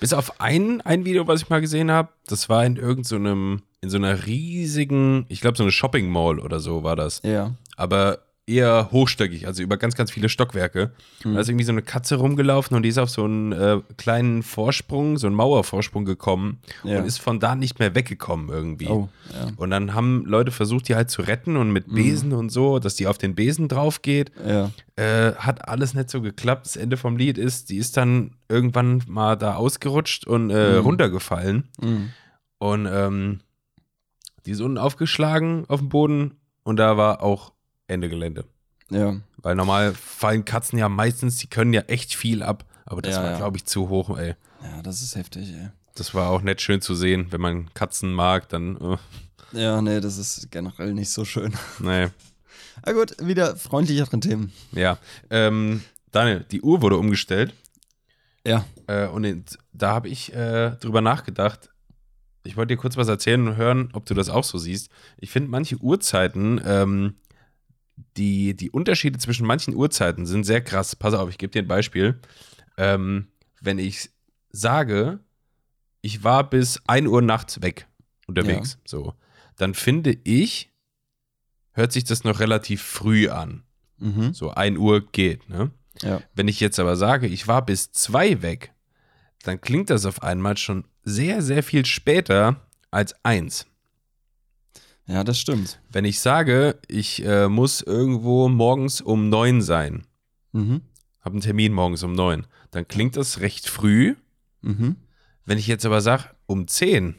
Bis auf ein, ein Video, was ich mal gesehen habe, das war in irgendeinem, in so einer riesigen, ich glaube so eine Shopping Mall oder so war das. ja. Aber eher hochstöckig, also über ganz, ganz viele Stockwerke. Mhm. Da ist irgendwie so eine Katze rumgelaufen und die ist auf so einen äh, kleinen Vorsprung, so einen Mauervorsprung gekommen Ja. und ist von da nicht mehr weggekommen irgendwie. Oh, ja. Und dann haben Leute versucht, die halt zu retten und mit Besen und so, dass die auf den Besen drauf geht. Ja. Äh, hat alles nicht so geklappt. Das Ende vom Lied ist, die ist dann irgendwann mal da ausgerutscht und äh, Mhm. runtergefallen. Mhm. Und ähm, die ist unten aufgeschlagen auf dem Boden und da war auch Ende Gelände. Ja. Weil normal fallen Katzen ja meistens, die können ja echt viel ab. Aber das Ja, war, ja. glaube ich, zu hoch, ey. Ja, das ist heftig, ey. Das war auch nicht schön zu sehen. Wenn man Katzen mag, dann, äh, Ja, nee, das ist generell nicht so schön. nee. Na gut, wieder freundlichere Themen. Ja. Ähm, Daniel, die Uhr wurde umgestellt. Ja. Äh, und da habe ich äh, drüber nachgedacht. Ich wollte dir kurz was erzählen und hören, ob du das auch so siehst. Ich finde, manche Uhrzeiten, ähm, die, die Unterschiede zwischen manchen Uhrzeiten sind sehr krass. Pass auf, ich gebe dir ein Beispiel. Ähm, wenn ich sage, ich war bis 1 Uhr nachts weg unterwegs, so, dann finde ich, hört sich das noch relativ früh an. Mhm. So 1 Uhr geht, ne? Ja. Wenn ich jetzt aber sage, ich war bis zwei weg, dann klingt das auf einmal schon sehr, sehr viel später als eins. Ja, das stimmt. Wenn ich sage, ich äh, muss irgendwo morgens um neun sein, Mhm. habe einen Termin morgens um neun, dann klingt das recht früh. Mhm. Wenn ich jetzt aber sage, um zehn,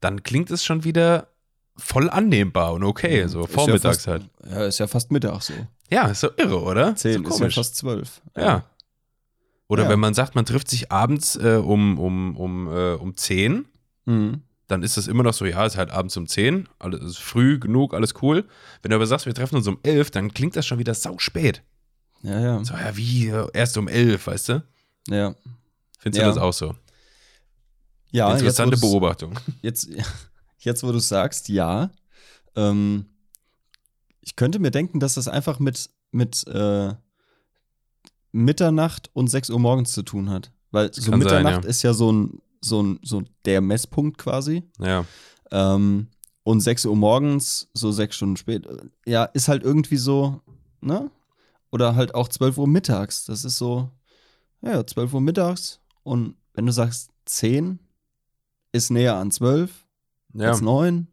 dann klingt es schon wieder voll annehmbar und okay, so Ist vormittags ja halt. fast, Ja, ist ja fast Mittag so. Ja, ist so irre, oder? Zehn so ist ja fast zwölf. Ja. Oder Ja. wenn man sagt, man trifft sich abends äh, um, um, um, äh, um 10, Mhm. dann ist das immer noch so, ja, ist halt abends um 10, alles ist früh genug, alles cool. Wenn du aber sagst, wir treffen uns um 11, dann klingt das schon wieder sau spät. Ja, ja. So, ja, wie, äh, erst um 11, weißt du? Ja. Findest Ja. du das auch so? Ja, Interessante jetzt, Beobachtung. Jetzt, jetzt wo du sagst, ja. Ähm, ich könnte mir denken, dass das einfach mit, mit äh, Mitternacht und 6 Uhr morgens zu tun hat. Weil so kann sein, Mitternacht ja. ist ja so ein, so ein, so der Messpunkt quasi. Ja. Ähm, und 6 Uhr morgens, so sechs Stunden später, ja, ist halt irgendwie so, ne? Oder halt auch 12 Uhr mittags. Das ist so, ja, 12 Uhr mittags. Und wenn du sagst 10, ist näher an 12 Ja. als 9.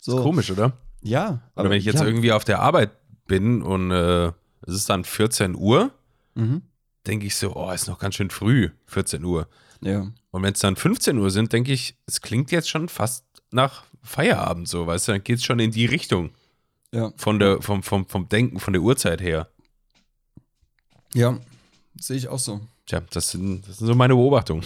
So. Ist komisch, oder? Ja. Oder wenn ich jetzt ja. irgendwie auf der Arbeit bin und äh, es ist dann 14 Uhr, Mhm. denke ich so, oh, ist noch ganz schön früh, 14 Uhr. Ja. Und wenn es dann 15 Uhr sind, denke ich, es klingt jetzt schon fast nach Feierabend so, weißt du, dann geht es schon in die Richtung Ja. von der, vom, vom, vom Denken, von der Uhrzeit her. Ja. Sehe ich auch so. Tja, das sind, das sind so meine Beobachtungen.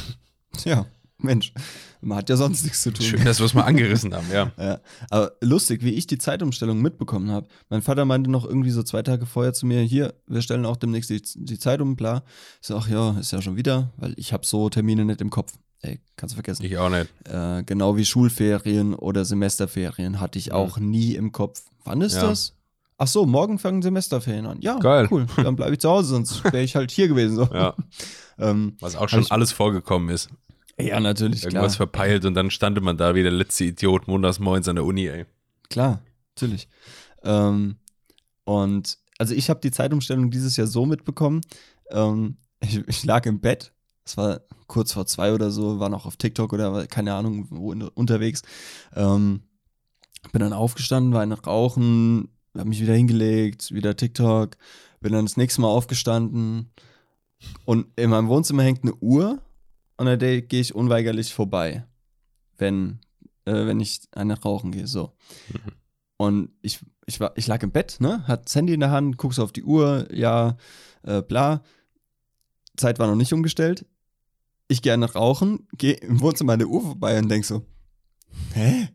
Ja. Mensch. Man hat ja sonst nichts zu tun. Schön, dass wir es mal angerissen haben, ja. Ja, aber lustig, wie ich die Zeitumstellung mitbekommen habe. Mein Vater meinte noch irgendwie so zwei Tage vorher zu mir, hier, wir stellen auch demnächst die, die Zeit um, bla. Ich so, ach ja, ist ja schon wieder, weil ich habe so Termine nicht im Kopf. Ey, kannst du vergessen. Ich auch nicht. Äh, genau wie Schulferien oder Semesterferien hatte ich auch nie im Kopf. Wann ist Mhm. Ja. das? Ach so, morgen fangen Semesterferien an. Ja, Geil. cool. Dann bleibe ich zu Hause, sonst wäre ich halt hier gewesen. So. Ja, Ähm, was auch schon alles vorgekommen ist. Ja natürlich, Irgendwas klar. verpeilt und dann stand man da wie der letzte Idiot montags morgens an der Uni, ey. Klar, natürlich. Ähm, und also ich habe die Zeitumstellung dieses Jahr so mitbekommen. Ähm, ich, ich lag im Bett. Es war kurz vor zwei oder so, war noch auf TikTok oder keine Ahnung wo in, unterwegs. Ähm, bin dann aufgestanden, war ein Rauchen, habe mich wieder hingelegt, wieder TikTok. Bin dann das nächste Mal aufgestanden und in meinem Wohnzimmer hängt eine Uhr und an der gehe ich unweigerlich vorbei, wenn, äh, wenn ich eine rauchen gehe. So. Und ich, ich, war, ich lag im Bett, ne? Hat das Handy in der Hand, guckst auf die Uhr, ja, äh, bla. Zeit war noch nicht umgestellt. Ich gehe eine rauchen, gehe im Wohnzimmer an der Uhr vorbei und denk so, hä?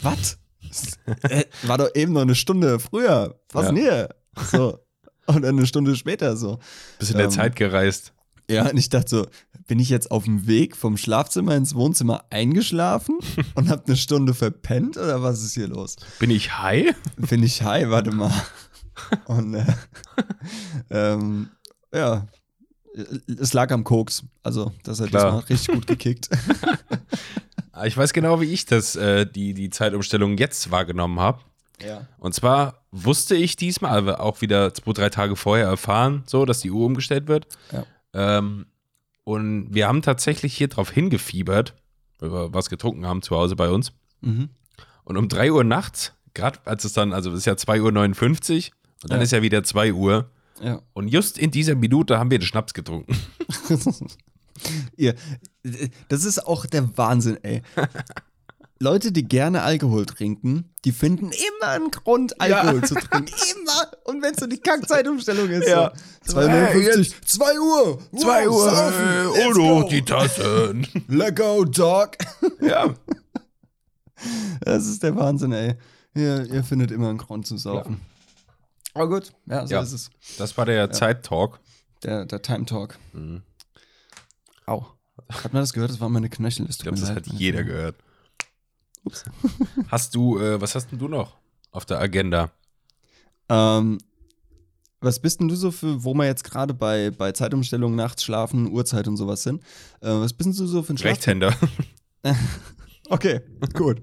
Was? äh, war doch eben noch eine Stunde früher. Was Ja. denn hier? So. Und dann eine Stunde später so. Bist in der Ähm, Zeit gereist. Ja, und ich dachte so, bin ich jetzt auf dem Weg vom Schlafzimmer ins Wohnzimmer eingeschlafen und hab eine Stunde verpennt oder was ist hier los? Bin ich high? Finde ich high, warte mal. Und äh, ähm, ja, es lag am Koks. Also, das hat Klar. diesmal richtig gut gekickt. Ah, Ich weiß genau, wie ich das, äh, die, die Zeitumstellung jetzt wahrgenommen habe. ja. Und zwar wusste ich diesmal, aber auch wieder zwei, drei Tage vorher erfahren, so, dass die Uhr umgestellt wird. Ja. Ähm, und wir haben tatsächlich hier drauf hingefiebert, weil wir was getrunken haben zu Hause bei uns. Mhm. Und um 3 Uhr nachts, gerade als es dann, also es ist ja 2.59 Uhr und dann Ja. ist ja wieder 2 Uhr. Ja. Und just in dieser Minute haben wir den Schnaps getrunken. Ihr, das ist auch der Wahnsinn, ey. Leute, die gerne Alkohol trinken, die finden immer einen Grund, Alkohol zu trinken. Immer. Und wenn es so die Kackzeitumstellung ist. Ja. So. 259, 2 Uhr. 2 Wow, Uhr saufen, und hoch die Tassen. Let go, dog. ja. Das ist der Wahnsinn, ey. Ihr, ihr findet immer einen Grund zum Saufen. Aber gut, ja, so Ja. ist es. Das war der Zeit-Talk. Der, der Time Talk. Mhm. Au. Hat man das gehört? Das war meine Knöchel. Ich glaube, das hat jeder gehört. Hast du, äh, was hast denn du noch auf der Agenda? Ähm, was bist denn du so für, wo wir jetzt gerade bei, bei Zeitumstellung, nachts schlafen, Uhrzeit und sowas sind? Äh, was bist denn du so für ein Schlaf Rechtshänder. Okay, gut.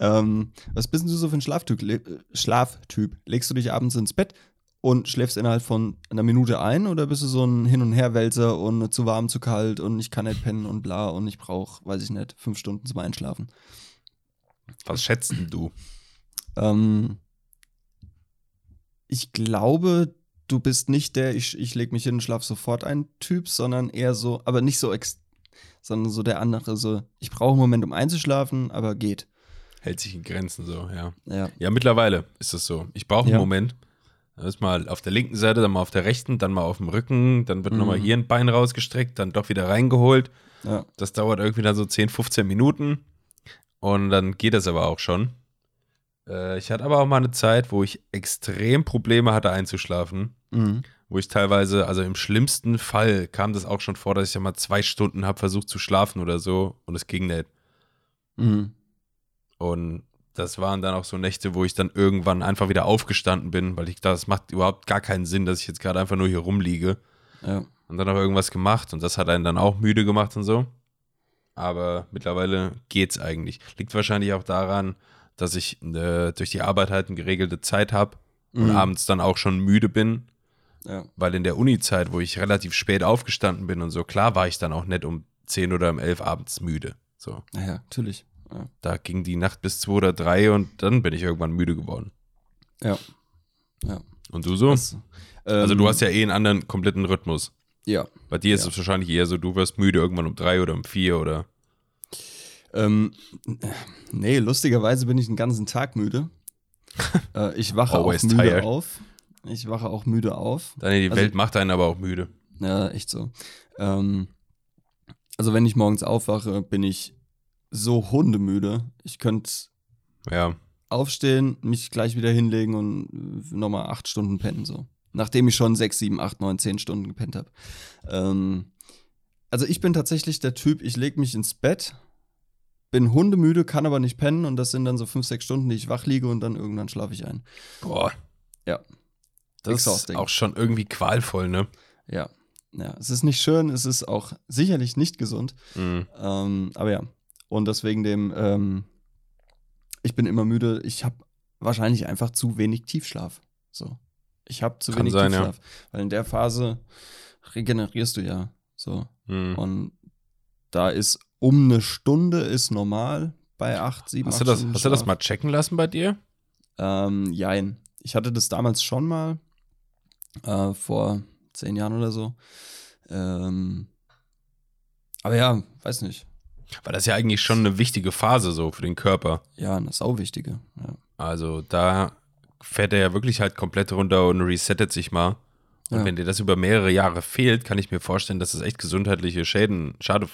ähm, was bist denn du so für ein Schlaftyp? Le Schlaftyp? Legst du dich abends ins Bett und schläfst innerhalb von einer Minute ein oder bist du so ein Hin- und Herwälzer und zu warm, zu kalt und ich kann nicht pennen und bla und ich brauche, weiß ich nicht, fünf Stunden zum Einschlafen? Was schätzt denn du? Ähm, ich glaube, du bist nicht der, ich, ich leg mich hin und schlaf sofort ein Typ, sondern eher so, aber nicht so, ex sondern so der andere, so, ich brauche einen Moment, um einzuschlafen, aber geht. Hält sich in Grenzen so, ja. Ja. Ja, mittlerweile ist es so. Ich brauche einen Ja. Moment. Dann ist mal auf der linken Seite, dann mal auf der rechten, dann mal auf dem Rücken, dann wird Mhm. nochmal hier ein Bein rausgestreckt, dann doch wieder reingeholt. Ja. Das dauert irgendwie dann so 10, 15 Minuten. Und dann geht das aber auch schon. Äh, ich hatte aber auch mal eine Zeit, wo ich extrem Probleme hatte einzuschlafen. Mhm. Wo ich teilweise, also im schlimmsten Fall kam das auch schon vor, dass ich ja mal zwei Stunden habe versucht zu schlafen oder so und es ging nicht. Mhm. Und das waren dann auch so Nächte, wo ich dann irgendwann einfach wieder aufgestanden bin, weil ich das macht überhaupt gar keinen Sinn, dass ich jetzt gerade einfach nur hier rumliege Ja. und dann auch irgendwas gemacht und das hat einen dann auch müde gemacht und so. Aber mittlerweile geht's eigentlich. Liegt wahrscheinlich auch daran, dass ich äh, durch die Arbeit halt eine geregelte Zeit habe und Mhm. abends dann auch schon müde bin, Ja. weil in der Uni-Zeit, wo ich relativ spät aufgestanden bin und so, klar war ich dann auch nicht um 10 oder um 11 abends müde. So, Naja, natürlich. Ja. da ging die Nacht bis 2 oder 3 und dann bin ich irgendwann müde geworden. Ja. ja. Und du so? Das, also ähm, du hast ja eh einen anderen kompletten Rhythmus. Ja. Bei dir ist Ja. es wahrscheinlich eher so, du wirst müde irgendwann um 3 oder um 4 oder Ähm, nee, lustigerweise bin ich den ganzen Tag müde. äh, ich wache auch Always müde tired. auf. Ich wache auch müde auf. Deine die Also- Welt macht einen aber auch müde. Ja, echt so. Ähm, also wenn ich morgens aufwache, bin ich so hundemüde. Ich könnte Ja. aufstehen, mich gleich wieder hinlegen und nochmal acht Stunden pennen so. Nachdem ich schon sechs, sieben, acht, neun, zehn Stunden gepennt habe. Ähm, also ich bin tatsächlich der Typ, ich lege mich ins Bett, bin hundemüde, kann aber nicht pennen und das sind dann so fünf, sechs Stunden, die ich wach liege und dann irgendwann schlafe ich ein. Boah. Ja. Das ist Exhausting. auch schon irgendwie qualvoll, ne? Ja. Ja, es ist nicht schön, es ist auch sicherlich nicht gesund. Mhm. Ähm, aber ja. Und deswegen dem, ähm, ich bin immer müde. Ich habe wahrscheinlich einfach zu wenig Tiefschlaf. So. Ich habe zu Kann wenig sein, ja. Tiefschlaf. Weil in der Phase regenerierst du ja. So. Mhm. Und da ist um eine Stunde ist normal bei acht, sieben, Hast acht du, das, Stunden hast du das mal checken lassen bei dir? Ähm, jein. Ich hatte das damals schon mal, äh, vor zehn Jahren oder so. Ähm, aber ja, weiß nicht. Weil das ist ja eigentlich schon eine wichtige Phase so für den Körper. Ja, eine sauwichtige. Ja. Also da fährt er ja wirklich halt komplett runter und resettet sich mal. Und Ja. wenn dir das über mehrere Jahre fehlt, kann ich mir vorstellen, dass es echt gesundheitliche Schäden, Schade,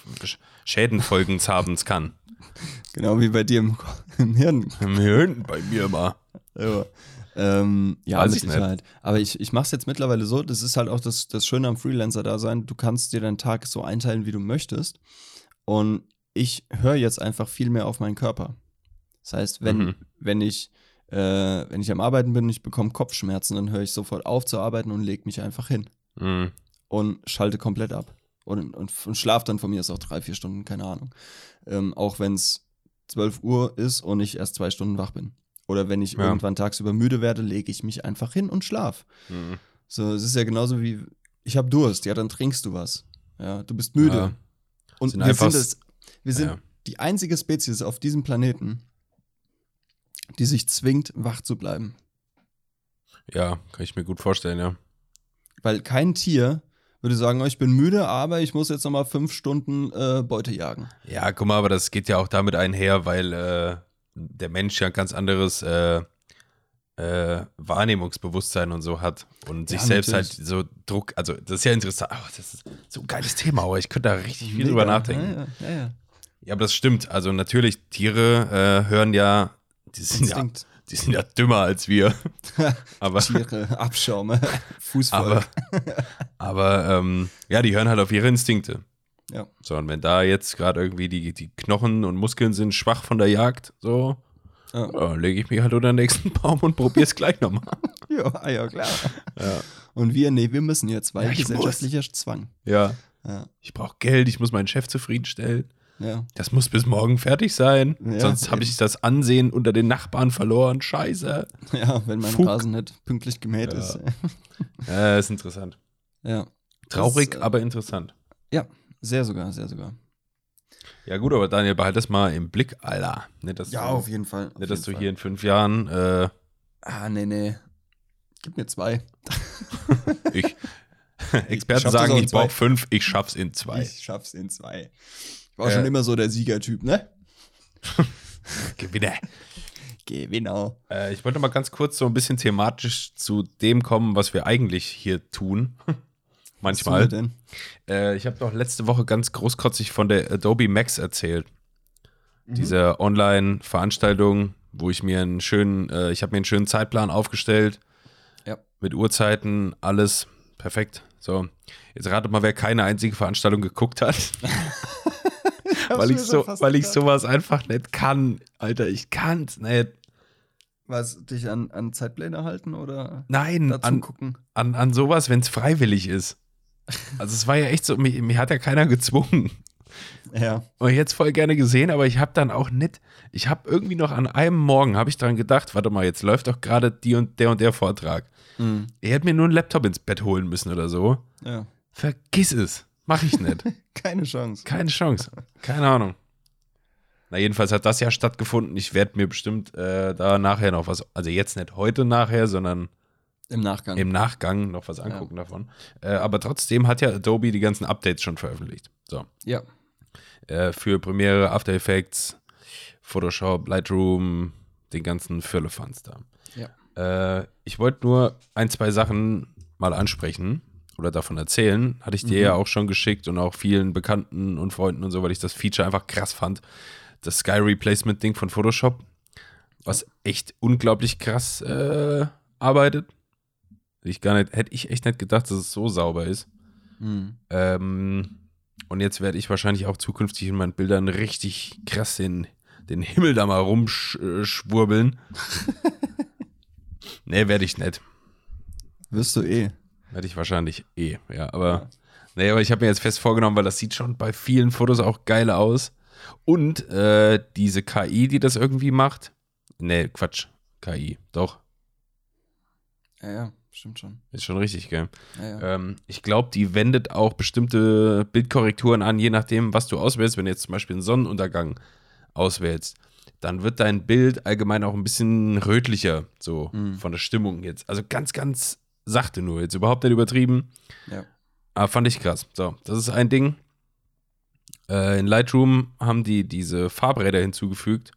Schädenfolgen haben kann. Genau wie bei dir im, im Hirn. Im Hirn bei mir mal. Ja, ähm, ja Weiß mit ich nicht. Sicherheit. Aber ich, ich mache es jetzt mittlerweile so, das ist halt auch das, das Schöne am Freelancer-Dasein, du kannst dir deinen Tag so einteilen, wie du möchtest. Und ich höre jetzt einfach viel mehr auf meinen Körper. Das heißt, wenn, Mhm. wenn ich äh, wenn ich am Arbeiten bin und ich bekomme Kopfschmerzen, dann höre ich sofort auf zu arbeiten und lege mich einfach hin Mhm. und schalte komplett ab. Und, und, und schlaf dann von mir ist auch drei, vier Stunden, keine Ahnung. Ähm, auch wenn es 12 Uhr ist und ich erst zwei Stunden wach bin. Oder wenn ich Ja. irgendwann tagsüber müde werde, lege ich mich einfach hin und schlaf. Mhm. So, es ist ja genauso wie, ich habe Durst, ja, dann trinkst du was. Ja, du bist müde. Ja. Und Sind wir sind, es, wir sind Ja. die einzige Spezies auf diesem Planeten, die sich zwingt, wach zu bleiben. Ja, kann ich mir gut vorstellen, ja. Weil kein Tier würde sagen, oh, ich bin müde, aber ich muss jetzt nochmal fünf Stunden äh, Beute jagen. Ja, guck mal, aber das geht ja auch damit einher, weil äh, der Mensch ja ein ganz anderes äh, äh, Wahrnehmungsbewusstsein und so hat und sich Ja, selbst natürlich. halt so Druck, also das ist ja interessant, oh, das ist so ein geiles Thema, aber ich könnte da richtig viel Mega. drüber nachdenken. Ja, ja, ja. Ja, aber das stimmt, also natürlich, Tiere äh, hören ja, die sind ja, die sind ja dümmer als wir, aber, Tiere, Abschaume, Fußvolk. aber, aber ähm, ja, die hören halt auf ihre Instinkte. Ja. So, und wenn da jetzt gerade irgendwie die, die Knochen und Muskeln sind schwach von der Jagd, so, Ja. ja, lege ich mich halt unter den nächsten Baum und probier's gleich nochmal. Ja, ah, ja, klar. Ja. Und wir, nee, wir müssen jetzt, weil Ja, ich gesellschaftlicher Zwang. ja. Ja, Ich brauche Geld, ich muss meinen Chef zufriedenstellen. Ja. Das muss bis morgen fertig sein. Ja, Sonst habe ich das Ansehen unter den Nachbarn verloren. Scheiße. ja wenn mein Fug. Rasen nicht pünktlich gemäht Ja. ist. Ja, ist interessant. Ja. Traurig, Das, äh, aber interessant. Ja, sehr sogar, sehr sogar. Ja, gut, aber Daniel, behalt das mal im Blick, Alter. Nicht, dass Ja, auf jeden Fall. auf nicht, dass du Fall. hier in fünf Jahren, äh, Ah, nee, nee. Gib mir zwei. ich, Experten das sagen, ich brauche fünf, ich schaff's in zwei. Ich schaff's in zwei. Ich war Äh. schon immer so der Siegertyp, ne? Gewinner. Gewinner. Äh, ich wollte mal ganz kurz so ein bisschen thematisch zu dem kommen, was wir eigentlich hier tun. Was tun Manchmal. wir denn? Äh, ich habe doch letzte Woche ganz großkotzig von der Adobe Max erzählt. Mhm. Diese Online-Veranstaltung, wo ich mir einen schönen, äh, ich habe mir einen schönen Zeitplan aufgestellt. Ja. Mit Uhrzeiten, alles perfekt. So, jetzt ratet mal, wer keine einzige Veranstaltung geguckt hat. weil ich, mir so, weil ich sowas einfach nicht kann. Alter, ich kann's nicht. Was, dich an, an Zeitpläne halten oder Nein, an, gucken? an, an sowas, wenn es freiwillig ist. Also es war ja echt so, mich, mich hat ja keiner gezwungen. Ja. Und ich hätte es voll gerne gesehen, aber ich habe dann auch nicht, ich habe irgendwie noch an einem Morgen, habe ich dran gedacht, warte mal, jetzt läuft doch gerade die und der und der Vortrag. Mhm. Ich hätte mir nur einen Laptop ins Bett holen müssen oder so. Ja. Vergiss es. Mach ich nicht. Keine Chance. Keine Chance. Keine Ahnung. Na, jedenfalls hat das ja stattgefunden. Ich werde mir bestimmt äh, da nachher noch was, also jetzt nicht heute nachher, sondern Im Nachgang. im Nachgang noch was angucken davon. Äh, aber trotzdem hat ja Adobe die ganzen Updates schon veröffentlicht. So. ja. Äh, für Premiere, After Effects, Photoshop, Lightroom, den ganzen Firlefanz da. Ja. Äh, ich wollte nur ein, zwei Sachen mal ansprechen oder davon erzählen. Hatte ich dir Mhm. ja auch schon geschickt und auch vielen Bekannten und Freunden und so, weil ich das Feature einfach krass fand. Das Sky Replacement Ding von Photoshop, was echt unglaublich krass äh, arbeitet. Hätte ich, gar nicht, hätte ich echt nicht gedacht, dass es so sauber ist. Mhm. Ähm, und jetzt werde ich wahrscheinlich auch zukünftig in meinen Bildern richtig krass den, den Himmel da mal rumschwurbeln. nee, werde ich nicht. Wirst du eh. Werde ich wahrscheinlich eh, ja. Aber, nee, aber ich habe mir jetzt fest vorgenommen, weil das sieht schon bei vielen Fotos auch geil aus. Und äh, diese KI, die das irgendwie macht. Nee, Quatsch. KI, doch. Ja, ja, stimmt schon. Ist schon richtig, gell? Ja, ja. Ähm, ich glaube, die wendet auch bestimmte Bildkorrekturen an, je nachdem, was du auswählst. Wenn du jetzt zum Beispiel einen Sonnenuntergang auswählst, dann wird dein Bild allgemein auch ein bisschen rötlicher, so Mhm. von der Stimmung jetzt. Also ganz, ganz sachte nur, jetzt überhaupt nicht übertrieben. Ja. Aber fand ich krass. So, das ist ein Ding. Äh, in Lightroom haben die diese Farbräder hinzugefügt.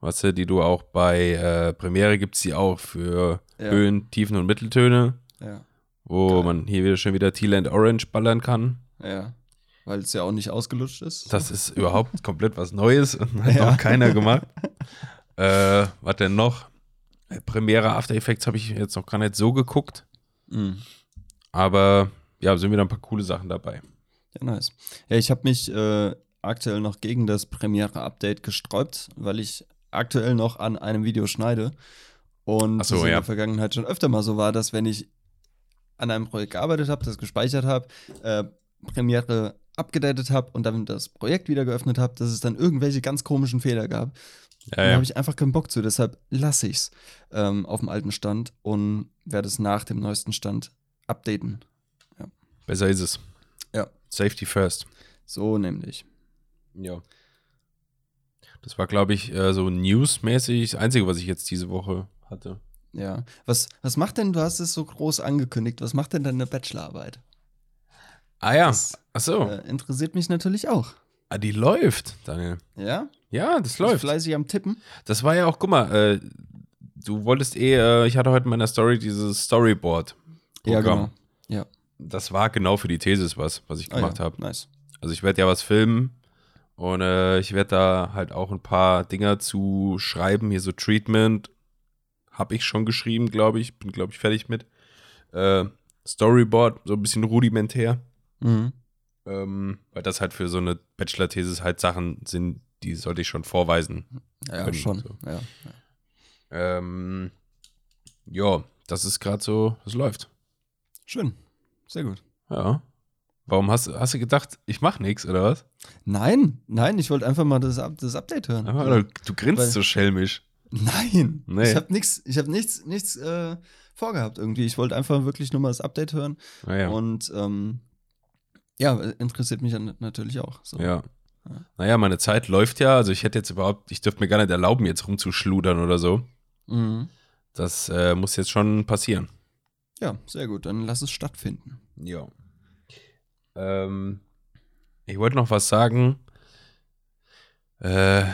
Weißt du, die du auch bei äh, Premiere gibt es die auch für Ja. Höhen, Tiefen und Mitteltöne Ja. wo Geil. man hier wieder schon wieder Teal and Orange ballern kann. Ja. Weil es ja auch nicht ausgelutscht ist. Das ist überhaupt komplett was Neues und hat Ja. noch keiner gemacht. äh, was denn noch? Äh, Premiere After Effects habe ich jetzt noch gar nicht so geguckt, Mhm. aber ja, sind wieder ein paar coole Sachen dabei. Ja, nice. Ja, ich habe mich äh, aktuell noch gegen das Premiere-Update gesträubt, weil ich aktuell noch an einem Video schneide. Und so, es in ja. der Vergangenheit schon öfter mal so war, dass wenn ich an einem Projekt gearbeitet habe, das gespeichert habe, äh, Premiere abgedatet habe und dann das Projekt wieder geöffnet habe, dass es dann irgendwelche ganz komischen Fehler gab. Ja, Da ja. habe ich einfach keinen Bock zu, deshalb lasse ich es ähm, auf dem alten Stand und werde es nach dem neuesten Stand updaten. Besser ist es. Ja. Safety first. So nämlich. Ja. Das war, glaube ich, äh, so newsmäßig das Einzige, was ich jetzt diese Woche hatte. Ja. Was, was macht denn, du hast es so groß angekündigt, was macht denn deine Bachelorarbeit? Ah ja, Das, ach so. Äh, interessiert mich natürlich auch. Ah, die läuft, Daniel. Ja? Ja, das läuft. Fleißig am Tippen. Das war ja auch, guck mal, äh, du wolltest eh, äh, ich hatte heute in meiner Story dieses Storyboard-Programm. Ja. Das war genau für die Thesis was, was ich Ah, gemacht ja. habe. Nice. Also ich werde ja was filmen und äh, ich werde da halt auch ein paar Dinger zu schreiben, hier so Treatment. Habe ich schon geschrieben, glaube ich. Bin, glaube ich, fertig mit. Äh, Storyboard, so ein bisschen rudimentär. Mhm. Ähm, weil das halt für so eine Bachelor-Thesis halt Sachen sind, die sollte ich schon vorweisen. Ja, Können, schon. so. Ja. Ähm, ja, das ist gerade so, es läuft. Schön. Sehr gut. Ja. Warum hast, hast du gedacht, ich mache nichts, oder was? Nein, nein, ich wollte einfach mal das, das Update hören. Aber du, du grinst Weil- so schelmisch. Nein, Nee. ich habe nichts, ich habe nichts, nichts äh, vorgehabt irgendwie. Ich wollte einfach wirklich nur mal das Update hören Naja. und ähm, ja, interessiert mich natürlich auch. So. Ja. Ja. Naja, meine Zeit läuft ja. Also ich hätte jetzt überhaupt, ich dürfte mir gar nicht erlauben, jetzt rumzuschludern oder so. Mhm. Das äh, muss jetzt schon passieren. ja, sehr gut. Dann lass es stattfinden. Ja. Ähm, ich wollte noch was sagen. Äh,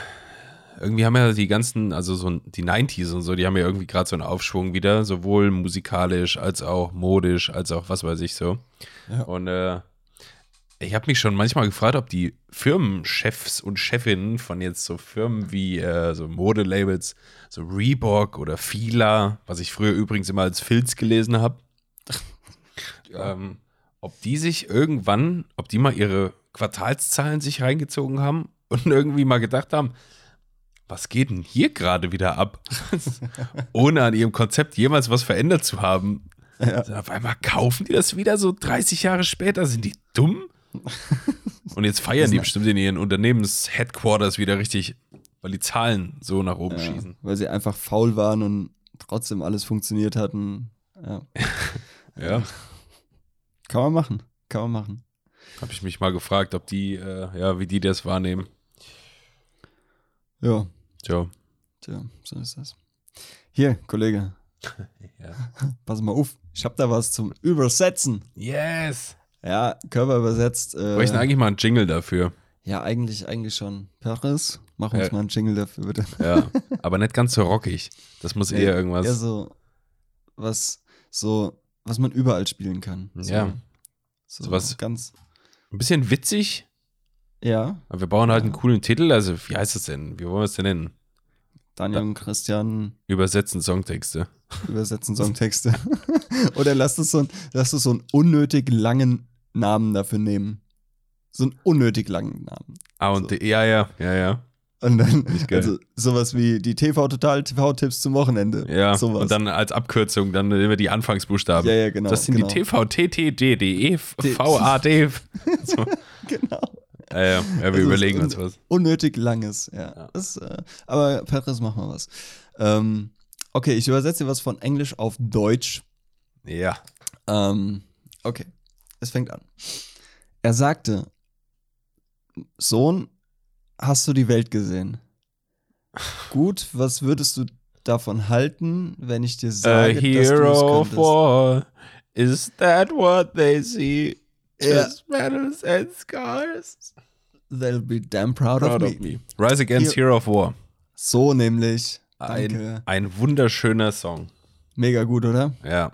irgendwie haben ja die ganzen, also so die 90s und so, die haben ja irgendwie gerade so einen Aufschwung wieder, sowohl musikalisch als auch modisch, als auch was weiß ich so. Ja. Und äh, ich habe mich schon manchmal gefragt, ob die Firmenchefs und Chefinnen von jetzt so Firmen wie äh, so Modelabels, so Reebok oder Fila, was ich früher übrigens immer als Filz gelesen habe, ähm, ob die sich irgendwann, ob die mal ihre Quartalszahlen sich reingezogen haben und irgendwie mal gedacht haben, was geht denn hier gerade wieder ab? Ohne an ihrem Konzept jemals was verändert zu haben. Ja. Auf einmal kaufen die das wieder so 30 Jahre später. Sind die dumm? Und jetzt feiern die bestimmt in ihren Unternehmens-Headquarters wieder richtig, weil die Zahlen so nach oben Ja, schießen. weil sie einfach faul waren und trotzdem alles funktioniert hatten. Ja. Ja, Kann man machen. Kann man machen. habe ich mich mal gefragt, ob die, äh, ja, wie die das wahrnehmen. Ja, Tja, tja, so ist das. Hier, Kollege, ja. pass mal auf. Ich hab da was zum Übersetzen. Yes! Ja, Körper übersetzt. Äh, Bräuchten eigentlich mal einen Jingle dafür. ja, eigentlich, eigentlich schon. Paris, mach uns Ja. mal einen Jingle dafür, bitte. Ja, aber nicht ganz so rockig. Das muss eher irgendwas. Eher so, was, so, was man überall spielen kann. So, Ja. So Sowas- ganz, Ein bisschen witzig, ja, aber wir brauchen halt Ja. einen coolen Titel. Also, wie heißt es denn? Wie wollen wir es denn nennen? Daniel und Christian Übersetzen Songtexte. übersetzen Songtexte. Oder lasst es so, ein, lasst es so einen unnötig langen Namen dafür nehmen. So einen unnötig langen Namen. Ah, und So. die, ja, ja, ja, ja. Und dann, also sowas wie die TV-Total-TV-Tipps zum Wochenende. Ja, sowas. und dann als Abkürzung dann immer die Anfangsbuchstaben. ja, ja, genau. das sind genau. die TVTTDDE, VAD. so. Genau. Ja, ja, ja, wir ist überlegen un- uns was. Unnötig langes, ja. Ja. Das, äh, aber Petris, mach mal was. Ähm, okay, ich übersetze was von Englisch auf Deutsch. Ja. Ähm, okay, es fängt an. Er sagte, Sohn, hast du die Welt gesehen? Gut, was würdest du davon halten, wenn ich dir A sage, dass du hero of könntest? war. Is that what they see? Ja. Just medals and scars. They'll be damn proud, Proud of, of me. me. Rise Against Hier- Hero of War. So nämlich. Ein, ein wunderschöner Song. Mega gut, oder? Ja.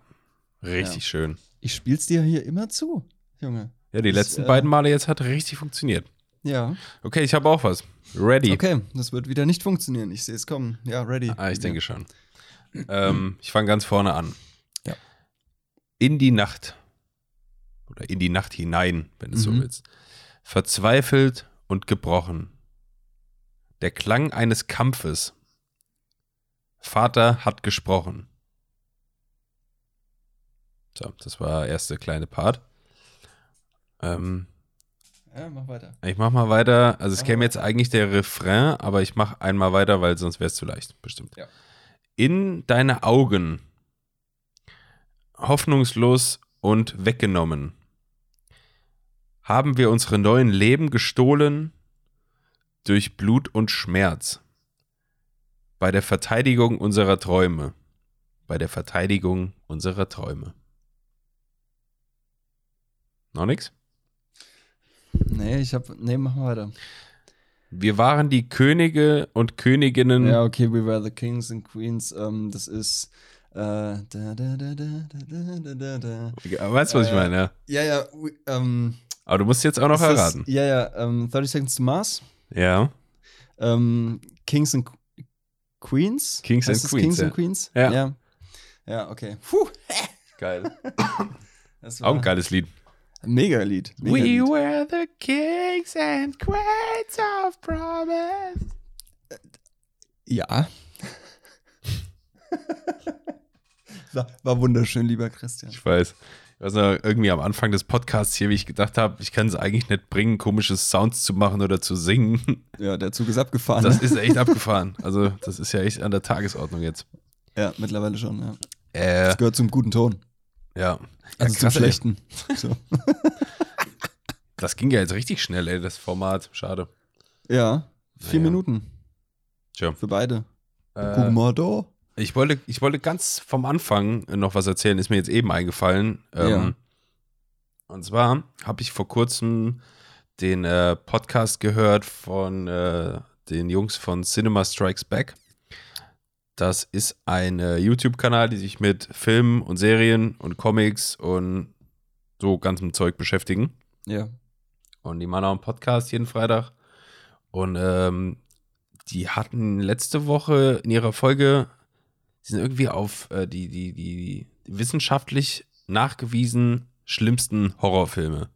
Richtig Ja. schön. Ich spiel's dir hier immer zu, Junge. Ja, die Das, letzten äh, beiden Male jetzt hat richtig funktioniert. Ja. Okay, ich habe auch was. Ready. Okay, das wird wieder nicht funktionieren. Ich sehe es kommen. Ja, ready. Ah, ich denke schon. Ähm, ich fange ganz vorne an. Ja. In die Nacht. Oder in die Nacht hinein, wenn du so Mhm. willst. Verzweifelt und gebrochen. Der Klang eines Kampfes. Vater hat gesprochen. So, das war der erste kleine Part. Ähm, Ja, mach weiter. ich mach mal weiter. Also es Mach käme jetzt eigentlich der Refrain, aber ich mach einmal weiter, weil sonst wäre es zu leicht, bestimmt. Ja. In deine Augen, hoffnungslos und weggenommen, haben wir unsere neuen Leben gestohlen durch Blut und Schmerz. Bei der Verteidigung unserer Träume. Bei der Verteidigung unserer Träume. Noch nichts? Nee, ich habe. Nee, machen wir weiter. Wir waren die Könige und Königinnen. Ja, okay, we were the kings and queens. Um, das ist. Weißt du, was ich äh, meine? Ja, ja. we, ähm, Aber du musst jetzt auch noch erraten. Ja, ja. Ähm, 30 Seconds to Mars. Ja. Ähm, kings and Queens. Kings and Queens. Kings ja. and Queens. Ja. ja. Ja, okay. Puh. Geil. auch ein geiles Lied. Mega Lied. Mega We Lied. were the kings and queens of promise. Ja. war, war wunderschön, lieber Christian. Ich weiß. Ich weiß noch, irgendwie am Anfang des Podcasts hier, wie ich gedacht habe, ich kann es eigentlich nicht bringen, komische Sounds zu machen oder zu singen. Ja, der Zug ist abgefahren. Das ne? ist echt abgefahren. Also, das ist ja echt an der Tagesordnung jetzt. ja, mittlerweile schon, ja. Äh, Das gehört zum guten Ton. Ja. Also ja, zum krass, schlechten. So. Das ging ja jetzt richtig schnell, ey, das Format. Schade. Ja, vier Naja. Minuten. Tja. Für beide. Äh, Guck mal da. Ich wollte, ich wollte ganz vom Anfang noch was erzählen, ist mir jetzt eben eingefallen. Ähm, Ja. Und zwar habe ich vor kurzem den äh, Podcast gehört von äh, den Jungs von Cinema Strikes Back. Das ist ein äh, YouTube-Kanal, die sich mit Filmen und Serien und Comics und so ganzem Zeug beschäftigen. Ja. Und die machen auch einen Podcast jeden Freitag. Und ähm, die hatten letzte Woche in ihrer Folge, die sind irgendwie auf äh, die, die, die, die wissenschaftlich nachgewiesen schlimmsten Horrorfilme.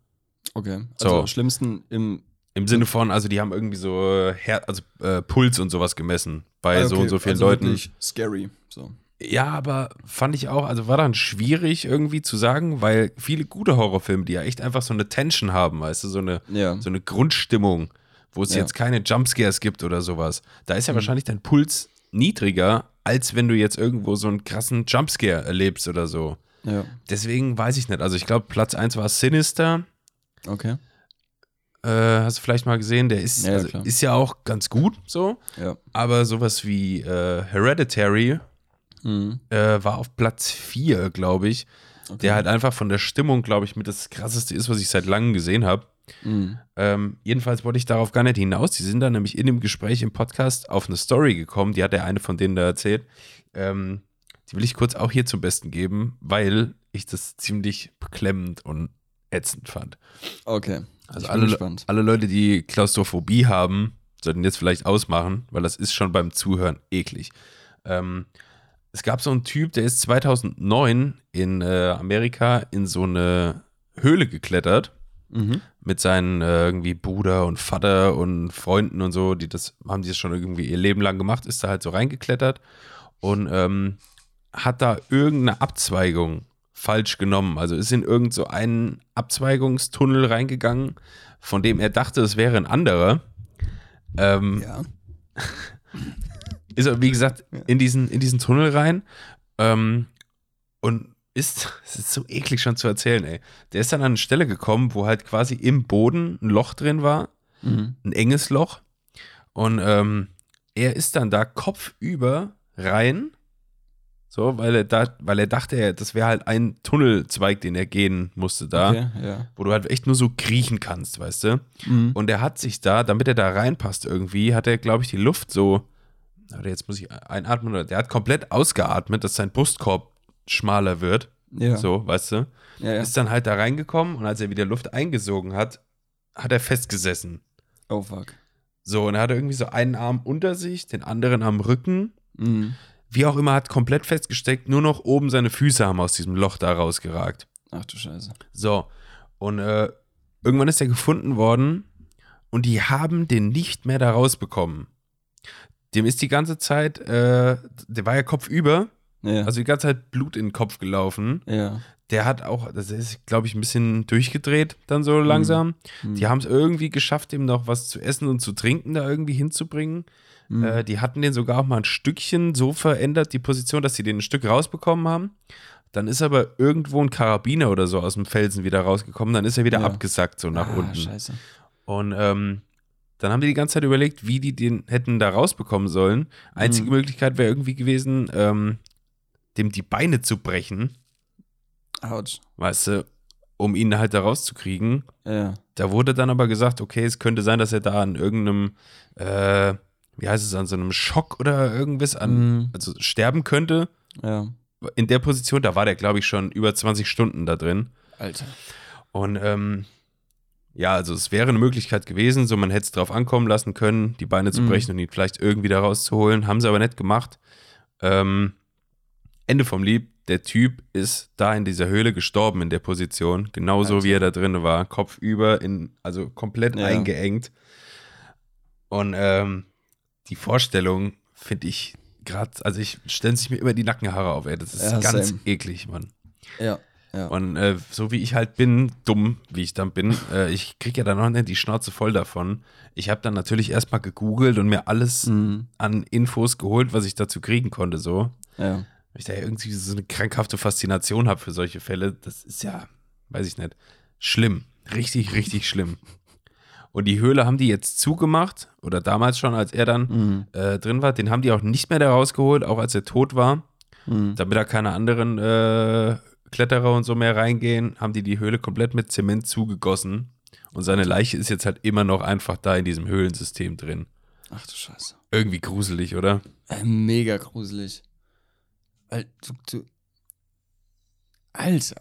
Okay. Also So. schlimmsten im Im Sinne von, also die haben irgendwie so äh, Her also, äh, Puls und sowas gemessen bei Ah, so okay, und so vielen also Leuten. Scary. So. Ja, aber fand ich auch, also war dann schwierig irgendwie zu sagen, weil viele gute Horrorfilme, die ja echt einfach so eine Tension haben, weißt du, so eine, Ja. so eine Grundstimmung, wo es Ja. Mhm. jetzt keine Jumpscares gibt oder sowas. Da ist ja wahrscheinlich dein Puls niedriger, als wenn du jetzt irgendwo so einen krassen Jumpscare erlebst oder so. Ja. Deswegen weiß ich nicht. Also ich glaube, Platz 1 war Sinister. Okay. Äh, hast du vielleicht mal gesehen? Der ist, Ja, also, ist ja auch ganz gut so. Ja. Aber sowas wie äh, Hereditary Mhm. äh, war auf Platz 4, glaube ich. Okay. Der halt einfach von der Stimmung, glaube ich, mit das krasseste ist, was ich seit langem gesehen habe. Mhm. Ähm, jedenfalls wollte ich darauf gar nicht hinaus. Die sind dann nämlich in dem Gespräch im Podcast auf eine Story gekommen, die hat der eine von denen da erzählt. Ähm, die will ich kurz auch hier zum Besten geben, weil ich das ziemlich beklemmend und ätzend fand. Okay. Also alle, gespannt. alle Leute, die Klaustrophobie haben, sollten jetzt vielleicht ausmachen, weil das ist schon beim Zuhören eklig. Ähm, es gab so einen Typ, der ist 2009 in äh, Amerika in so eine Höhle geklettert Mhm. mit seinen äh, irgendwie Bruder und Vater und Freunden und so, die das haben die das schon irgendwie ihr Leben lang gemacht, ist da halt so reingeklettert und ähm, hat da irgendeine Abzweigung falsch genommen. Also ist in irgend so einen Abzweigungstunnel reingegangen, von dem er dachte, es wäre ein anderer. Ähm, Ja. ist er, wie gesagt, in diesen, in diesen Tunnel rein ähm, und ist, es ist so eklig schon zu erzählen, ey. Der ist dann an eine Stelle gekommen, wo halt quasi im Boden ein Loch drin war, Mhm. ein enges Loch. Und ähm, er ist dann da kopfüber rein, so, weil er da, weil er dachte, das wäre halt ein Tunnelzweig, den er gehen musste da, Okay, ja. wo du halt echt nur so kriechen kannst, weißt du? Mhm. Und er hat sich da, damit er da reinpasst irgendwie, hat er, glaube ich, die Luft so, oder jetzt muss ich einatmen, oder der hat komplett ausgeatmet, dass sein Brustkorb schmaler wird. ja. So, weißt du? Ja. Ist dann halt da reingekommen und als er wieder Luft eingesogen hat, hat er festgesessen. Oh, fuck. So, und er hatte irgendwie so einen Arm unter sich, den anderen am Rücken. Mhm. Wie auch immer, hat komplett festgesteckt, nur noch oben seine Füße haben aus diesem Loch da rausgeragt. Ach du Scheiße. So, und äh, irgendwann ist er gefunden worden und die haben den nicht mehr da rausbekommen. Dem ist die ganze Zeit, äh, der war ja kopfüber, Ja. also die ganze Zeit Blut in den Kopf gelaufen. ja. Der hat auch, das ist, glaube ich, ein bisschen durchgedreht dann so langsam. Mhm. Die haben es irgendwie geschafft, ihm noch was zu essen und zu trinken da irgendwie hinzubringen. Mhm. Äh, die hatten den sogar auch mal ein Stückchen so verändert, die Position, dass sie den ein Stück rausbekommen haben. Dann ist aber irgendwo ein Karabiner oder so aus dem Felsen wieder rausgekommen. Dann ist er wieder Ja. abgesackt, so nach ah, unten. Scheiße. Und ähm, dann haben die die ganze Zeit überlegt, wie die den hätten da rausbekommen sollen. Einzige Mhm. Möglichkeit wäre irgendwie gewesen, ähm, dem die Beine zu brechen, Autsch. weißt du, um ihn halt da rauszukriegen. Ja. Da wurde dann aber gesagt, okay, es könnte sein, dass er da an irgendeinem, äh, wie heißt es, an so einem Schock oder irgendwas, an, Mhm. also sterben könnte. Ja. In der Position, da war der, glaube ich, schon über 20 Stunden da drin. Alter. Und ähm, ja, also es wäre eine Möglichkeit gewesen, so man hätte es drauf ankommen lassen können, die Beine zu Mhm. brechen und ihn vielleicht irgendwie da rauszuholen. Haben sie aber nicht gemacht. Ähm, Ende vom Lied, der Typ ist da in dieser Höhle gestorben in der Position, genauso Alter. wie er da drin war, kopfüber, in, also komplett Ja. eingeengt. Und ähm, die Vorstellung finde ich gerade, also ich stellen sich mir immer die Nackenhaare auf, ey. Das ist Ja, ganz same. eklig, Mann. Ja. Ja. Und äh, so wie ich halt bin, dumm wie ich dann bin, äh, ich kriege ja dann noch nicht die Schnauze voll davon. Ich habe dann natürlich erstmal gegoogelt und mir alles Mhm. an Infos geholt, was ich dazu kriegen konnte, so. Ja. Weil ich da irgendwie so eine krankhafte Faszination habe für solche Fälle. Das ist ja, weiß ich nicht, schlimm. Richtig, richtig schlimm. Und die Höhle haben die jetzt zugemacht, oder damals schon, als er dann Mhm. äh, drin war, den haben die auch nicht mehr da rausgeholt, auch als er tot war Mhm. damit da keine anderen äh, Kletterer und so mehr reingehen, haben die die Höhle komplett mit Zement zugegossen. Und seine Leiche ist jetzt halt immer noch einfach da in diesem Höhlensystem drin. Ach du Scheiße. Irgendwie gruselig, oder? Äh, mega gruselig. Weil du, du. Alter.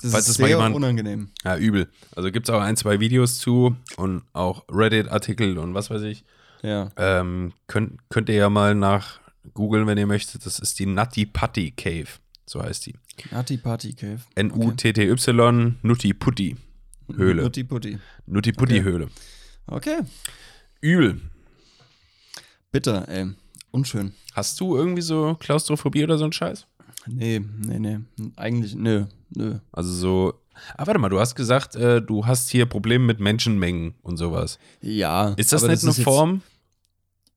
Das Falls ist sehr jemand- unangenehm. Ja, übel. Also gibt es auch ein, zwei Videos zu und auch Reddit-Artikel und was weiß ich. Ja. Ähm, könnt, könnt ihr ja mal nach googeln, wenn ihr möchtet. Das ist die Nutty Putty Cave. So heißt die. Nutty Party Cave. N-U-T-T-Y, Nutti Putti. Höhle. Nutti Putti. Nutti-Putti-Höhle. Okay. Übel. Bitter, ey. Unschön. Hast du irgendwie so Klaustrophobie oder so ein Scheiß? Nee, nee, nee. Eigentlich, nö, nö. Also so. Ah, warte mal, du hast gesagt, äh, du hast hier Probleme mit Menschenmengen und sowas. Ja. Ist das nicht eine ist Form?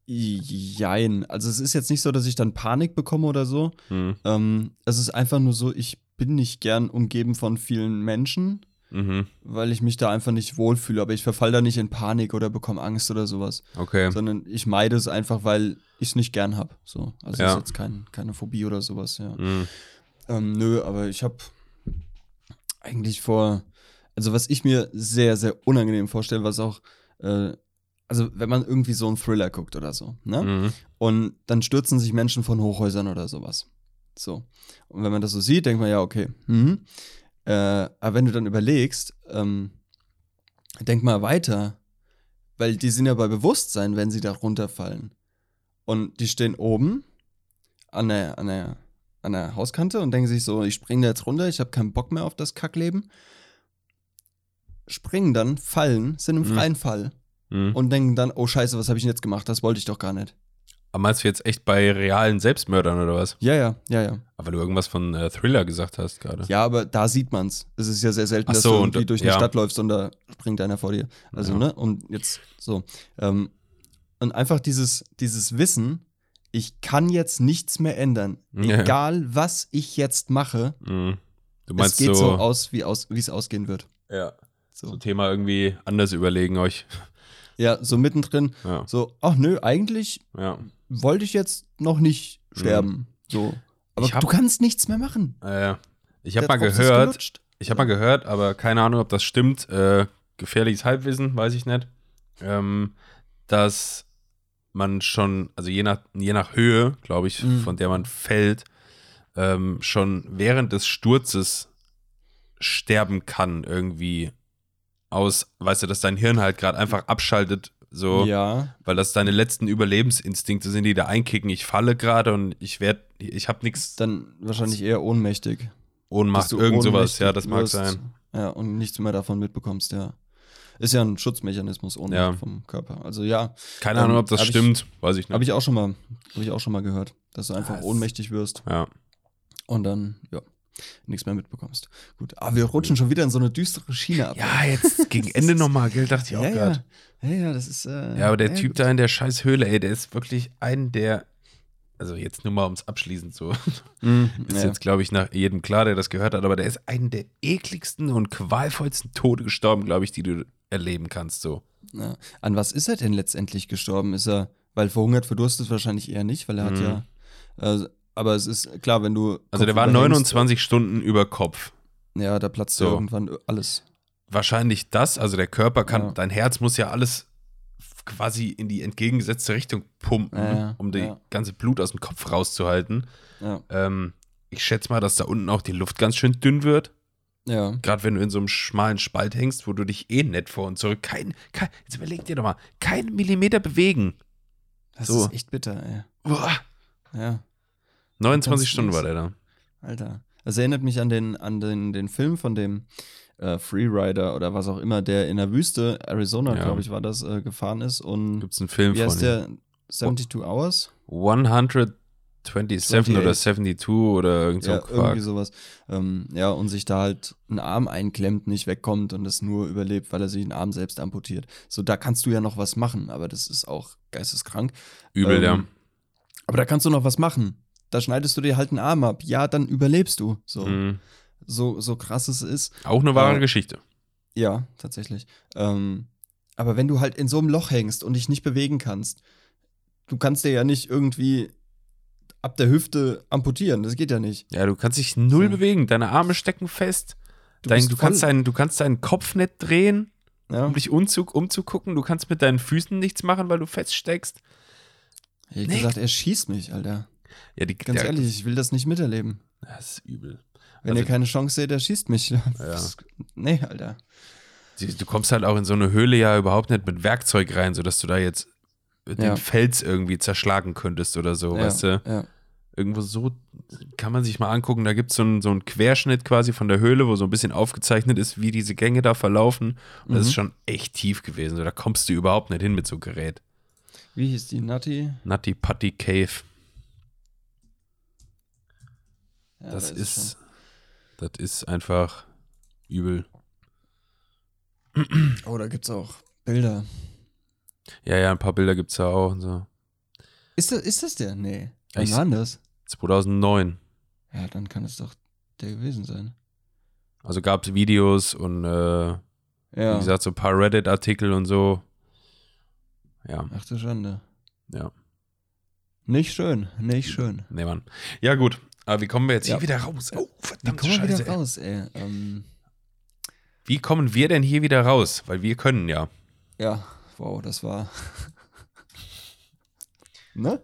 Jein. Also es ist jetzt nicht so, dass ich dann Panik bekomme oder so. Hm. Ähm, es ist einfach nur so, ich bin nicht gern umgeben von vielen Menschen, Mhm. weil ich mich da einfach nicht wohlfühle. Aber ich verfall da nicht in Panik oder bekomme Angst oder sowas. Okay. Sondern ich meide es einfach, weil ich es nicht gern habe. So. Also Ja. ist jetzt kein, keine Phobie oder sowas, ja. Mhm. Ähm, nö, aber ich habe eigentlich vor, also was ich mir sehr, sehr unangenehm vorstelle, was auch, äh, also wenn man irgendwie so einen Thriller guckt oder so, ne? Mhm. Und dann stürzen sich Menschen von Hochhäusern oder sowas. So. Und wenn man das so sieht, denkt man ja, okay. Mhm. Äh, aber wenn du dann überlegst, ähm, denk mal weiter, weil die sind ja bei Bewusstsein, wenn sie da runterfallen. Und die stehen oben an der, an der, an der Hauskante und denken sich so, ich springe da jetzt runter, ich habe keinen Bock mehr auf das Kackleben. Springen dann, fallen, sind im Mhm. freien Fall Mhm. und denken dann, oh scheiße, was habe ich denn jetzt gemacht? Das wollte ich doch gar nicht. Aber meinst du jetzt echt bei realen Selbstmördern oder was? Ja, ja, ja, ja. Aber du irgendwas von äh, Thriller gesagt hast gerade. Ja, aber da sieht man's. Es ist ja sehr selten, Ach dass so, du und- irgendwie durch eine ja. Stadt läufst und da springt einer vor dir. Also, Ja. ne? Und jetzt so. Ähm, und einfach dieses, dieses Wissen, ich kann jetzt nichts mehr ändern. Ja. Egal, was ich jetzt mache, Mhm. Du es meinst geht so, so, aus, wie aus, es ausgehen wird. ja, so So. Thema irgendwie anders überlegen euch. Ja, so mittendrin, Ja, so, ach nö, eigentlich ja. wollte ich jetzt noch nicht sterben. So. Aber Mhm. Hab- du kannst nichts mehr machen. Äh, ich habe mal gehört, ich habe mal gehört, aber keine Ahnung, ob das stimmt. Äh, gefährliches Halbwissen, weiß ich nicht. Ähm, dass man schon, also je nach, je nach Höhe, glaube ich, Mhm. von der man fällt, ähm, schon während des Sturzes sterben kann, irgendwie aus, weißt du, dass dein Hirn halt gerade einfach abschaltet, so, Ja, weil das deine letzten Überlebensinstinkte sind, die da einkicken. Ich falle gerade und ich werde, ich habe nichts dann wahrscheinlich eher ohnmächtig. Ohnmacht, irgend sowas, ja, das mag sein. Ja, und nichts mehr davon mitbekommst, ja. Ist ja ein Schutzmechanismus ohne Ja. vom Körper. Also ja, Keine Ähm, Ahnung, ob das hab ich- stimmt, weiß ich nicht. habe ich auch schon mal, habe ich auch schon mal gehört, dass du einfach Das- ohnmächtig wirst ja. und dann ja nichts mehr mitbekommst. Gut, aber wir rutschen schon wieder in so eine düstere Schiene ab. ja, jetzt gegen Ende nochmal, gell, dachte ich auch ja, gerade. ja, ja, ja, das ist. Äh, Ja, aber der ja, Typ gut. da in der scheiß Höhle, ey, der ist wirklich ein der, also jetzt nur mal ums Abschließen so, Mhm, ist ja. jetzt glaube ich nach jedem klar, der das gehört hat, aber der ist einen der ekligsten und qualvollsten Tode gestorben, glaube ich, die du erleben kannst so. Ja. An was ist er denn letztendlich gestorben? Ist er, weil verhungert, verdurstet wahrscheinlich eher nicht, weil er hat Mhm. ja. Äh, aber es ist klar, wenn du. Also der war Kopf überhängst, 29 Stunden über Kopf. Ja, da platzt So. irgendwann alles. Wahrscheinlich das, also der Körper kann, Ja. dein Herz muss ja alles quasi in die entgegengesetzte Richtung pumpen, Ja, ja, um die ja. ganze Blut aus dem Kopf rauszuhalten. Ähm, ich schätze mal, dass da unten auch die Luft ganz schön dünn wird. Ja. Gerade wenn du in so einem schmalen Spalt hängst, wo du dich eh nett vor und zurück, kein, kein jetzt überleg dir doch mal, kein Millimeter bewegen. Das So. ist echt bitter, ey. Boah, Ja, 29 Ganz Stunden war der da. Alter. Das erinnert mich an den, an den, den Film von dem äh, Freerider oder was auch immer, der in der Wüste, Arizona, Ja. glaube ich, war das, äh, gefahren ist. Und Gibt es einen Film wie von heißt der? 72 Hours? 127 oder 72 oder irgend so ja, irgendwie sowas. Ähm, ja, und sich da halt einen Arm einklemmt, nicht wegkommt und es nur überlebt, weil er sich den Arm selbst amputiert. So, da kannst du ja noch was machen, aber das ist auch geisteskrank. Übel, ähm, ja. Aber da kannst du noch was machen. Da schneidest du dir halt einen Arm ab. Ja, dann überlebst du. So, Mhm. So, so krass es ist. Auch eine wahre äh, Geschichte. Ja, tatsächlich. Ähm, aber wenn du halt in so einem Loch hängst und dich nicht bewegen kannst, du kannst dir ja nicht irgendwie ab der Hüfte amputieren. Das geht ja nicht. Ja, du kannst dich null So. bewegen. Deine Arme stecken fest. Du, Dein, du, kannst deinen, du kannst deinen Kopf nicht drehen, ja. um dich umzug, umzugucken. Du kannst mit deinen Füßen nichts machen, weil du feststeckst. Ich Nee. gesagt, er schießt mich, Alter. Ja, die, Ganz der, ehrlich, ich will das nicht miterleben. Das ist übel. Wenn Also- ihr keine Chance seht, er schießt mich. Das- Nee, Alter. Du kommst halt auch in so eine Höhle ja überhaupt nicht mit Werkzeug rein, sodass du da jetzt den Ja. Fels irgendwie zerschlagen könntest oder so, ja, weißt du? Ja. Irgendwo so, kann man sich mal angucken. Da gibt es so einen so einen Querschnitt quasi von der Höhle, wo so ein bisschen aufgezeichnet ist, wie diese Gänge da verlaufen. Und das Mhm. ist schon echt tief gewesen. So, da kommst du überhaupt nicht hin mit so einem Gerät. Wie hieß die Nutty? Nutty Putty Cave. Ja, Das da ist, das ist einfach übel. Oh, da gibt's auch Bilder. Ja, ja, ein paar Bilder gibt es da auch und so. Ist das, ist das der? Nee. Wann war das? 2009. Ja, dann kann es doch der gewesen sein. Also gab es Videos und äh, wie Ja. gesagt, so ein paar Reddit-Artikel und so. Ja, Ach du Schande. ja. Nicht schön, nicht schön. Nee, Mann. Ja, gut. Aber wie kommen wir jetzt Ja. hier wieder raus? Oh, Wie verdammt kommen wir Scheiße. wieder ey. raus, ey? Ähm, Wie kommen wir denn hier wieder raus? Weil wir können ja. ja, wow, das war. ne?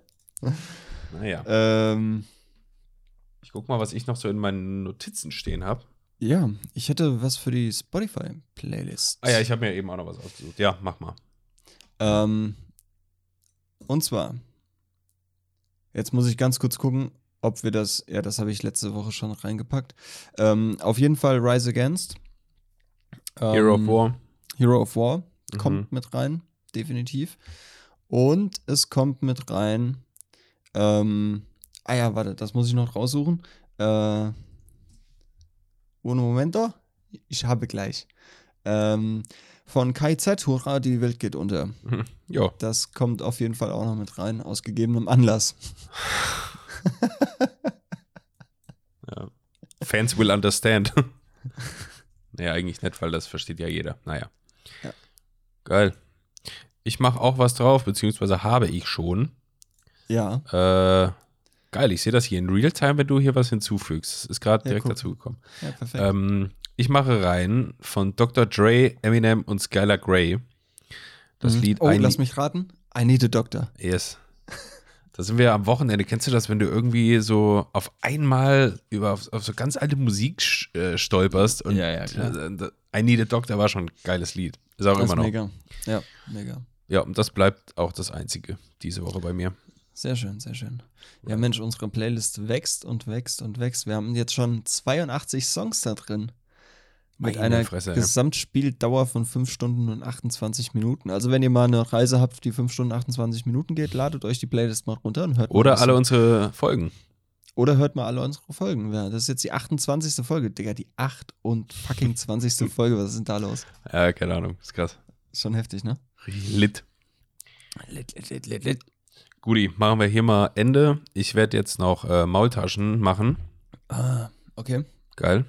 Naja. Ähm, Ich guck mal, was ich noch so in meinen Notizen stehen habe. ja, ich hätte was für die Spotify-Playlist. Ah ja, ich habe mir eben auch noch was ausgesucht. Ja, mach mal. Ähm, und zwar, jetzt muss ich ganz kurz gucken, ob wir das, ja, das habe ich letzte Woche schon reingepackt. Ähm, auf jeden Fall Rise Against. Ähm, Hero of War. Hero of War Mhm. kommt mit rein, definitiv. Und es kommt mit rein, ähm, ah ja, warte, das muss ich noch raussuchen. Äh, un momento, ich habe gleich. Ähm, von Kai Z, Hurra, die Welt geht unter. Ja. Das kommt auf jeden Fall auch noch mit rein, aus gegebenem Anlass. ja. Fans will understand. naja, eigentlich nicht, weil das versteht ja jeder. Naja. Ja. Geil. Ich mache auch was drauf, beziehungsweise habe ich schon. Ja, Äh, geil, ich sehe das hier in Realtime, wenn du hier was hinzufügst. Das ist gerade Ja, direkt guck. dazugekommen. ja, perfekt. Ähm, ich mache rein von Dr. Dre, Eminem und Skylar Grey. Das Mhm. Lied Oh, I lass mich raten. I need a doctor. Yes. Da sind wir am Wochenende. Kennst du das, wenn du irgendwie so auf einmal über auf, auf so ganz alte Musik äh, stolperst? Und Ja, ja, klar. I Need a Doctor war schon ein geiles Lied. Ist auch Das ist immer noch. mega. Ja, mega. Ja, und das bleibt auch das einzige diese Woche bei mir. Sehr schön, sehr schön. Ja, Mensch, unsere Playlist wächst und wächst und wächst. Wir haben jetzt schon 82 Songs da drin. Mit Meine einer Fresse. Gesamtspieldauer von 5 Stunden und 28 Minuten. Also, wenn ihr mal eine Reise habt, die 5 Stunden 28 Minuten geht, ladet euch die Playlist mal runter und hört mal Oder was- alle unsere Folgen. Oder hört mal alle unsere Folgen. Ja, das ist jetzt die 28. Folge, Digga. Die 8 und fucking 20. Folge. Was ist denn da los? Ja, keine Ahnung. Ist krass. Ist schon heftig, ne? Lit. Lit, lit, lit, lit, lit. Guti, machen wir hier mal Ende. Ich werde jetzt noch äh, Maultaschen machen. Ah, okay. Geil.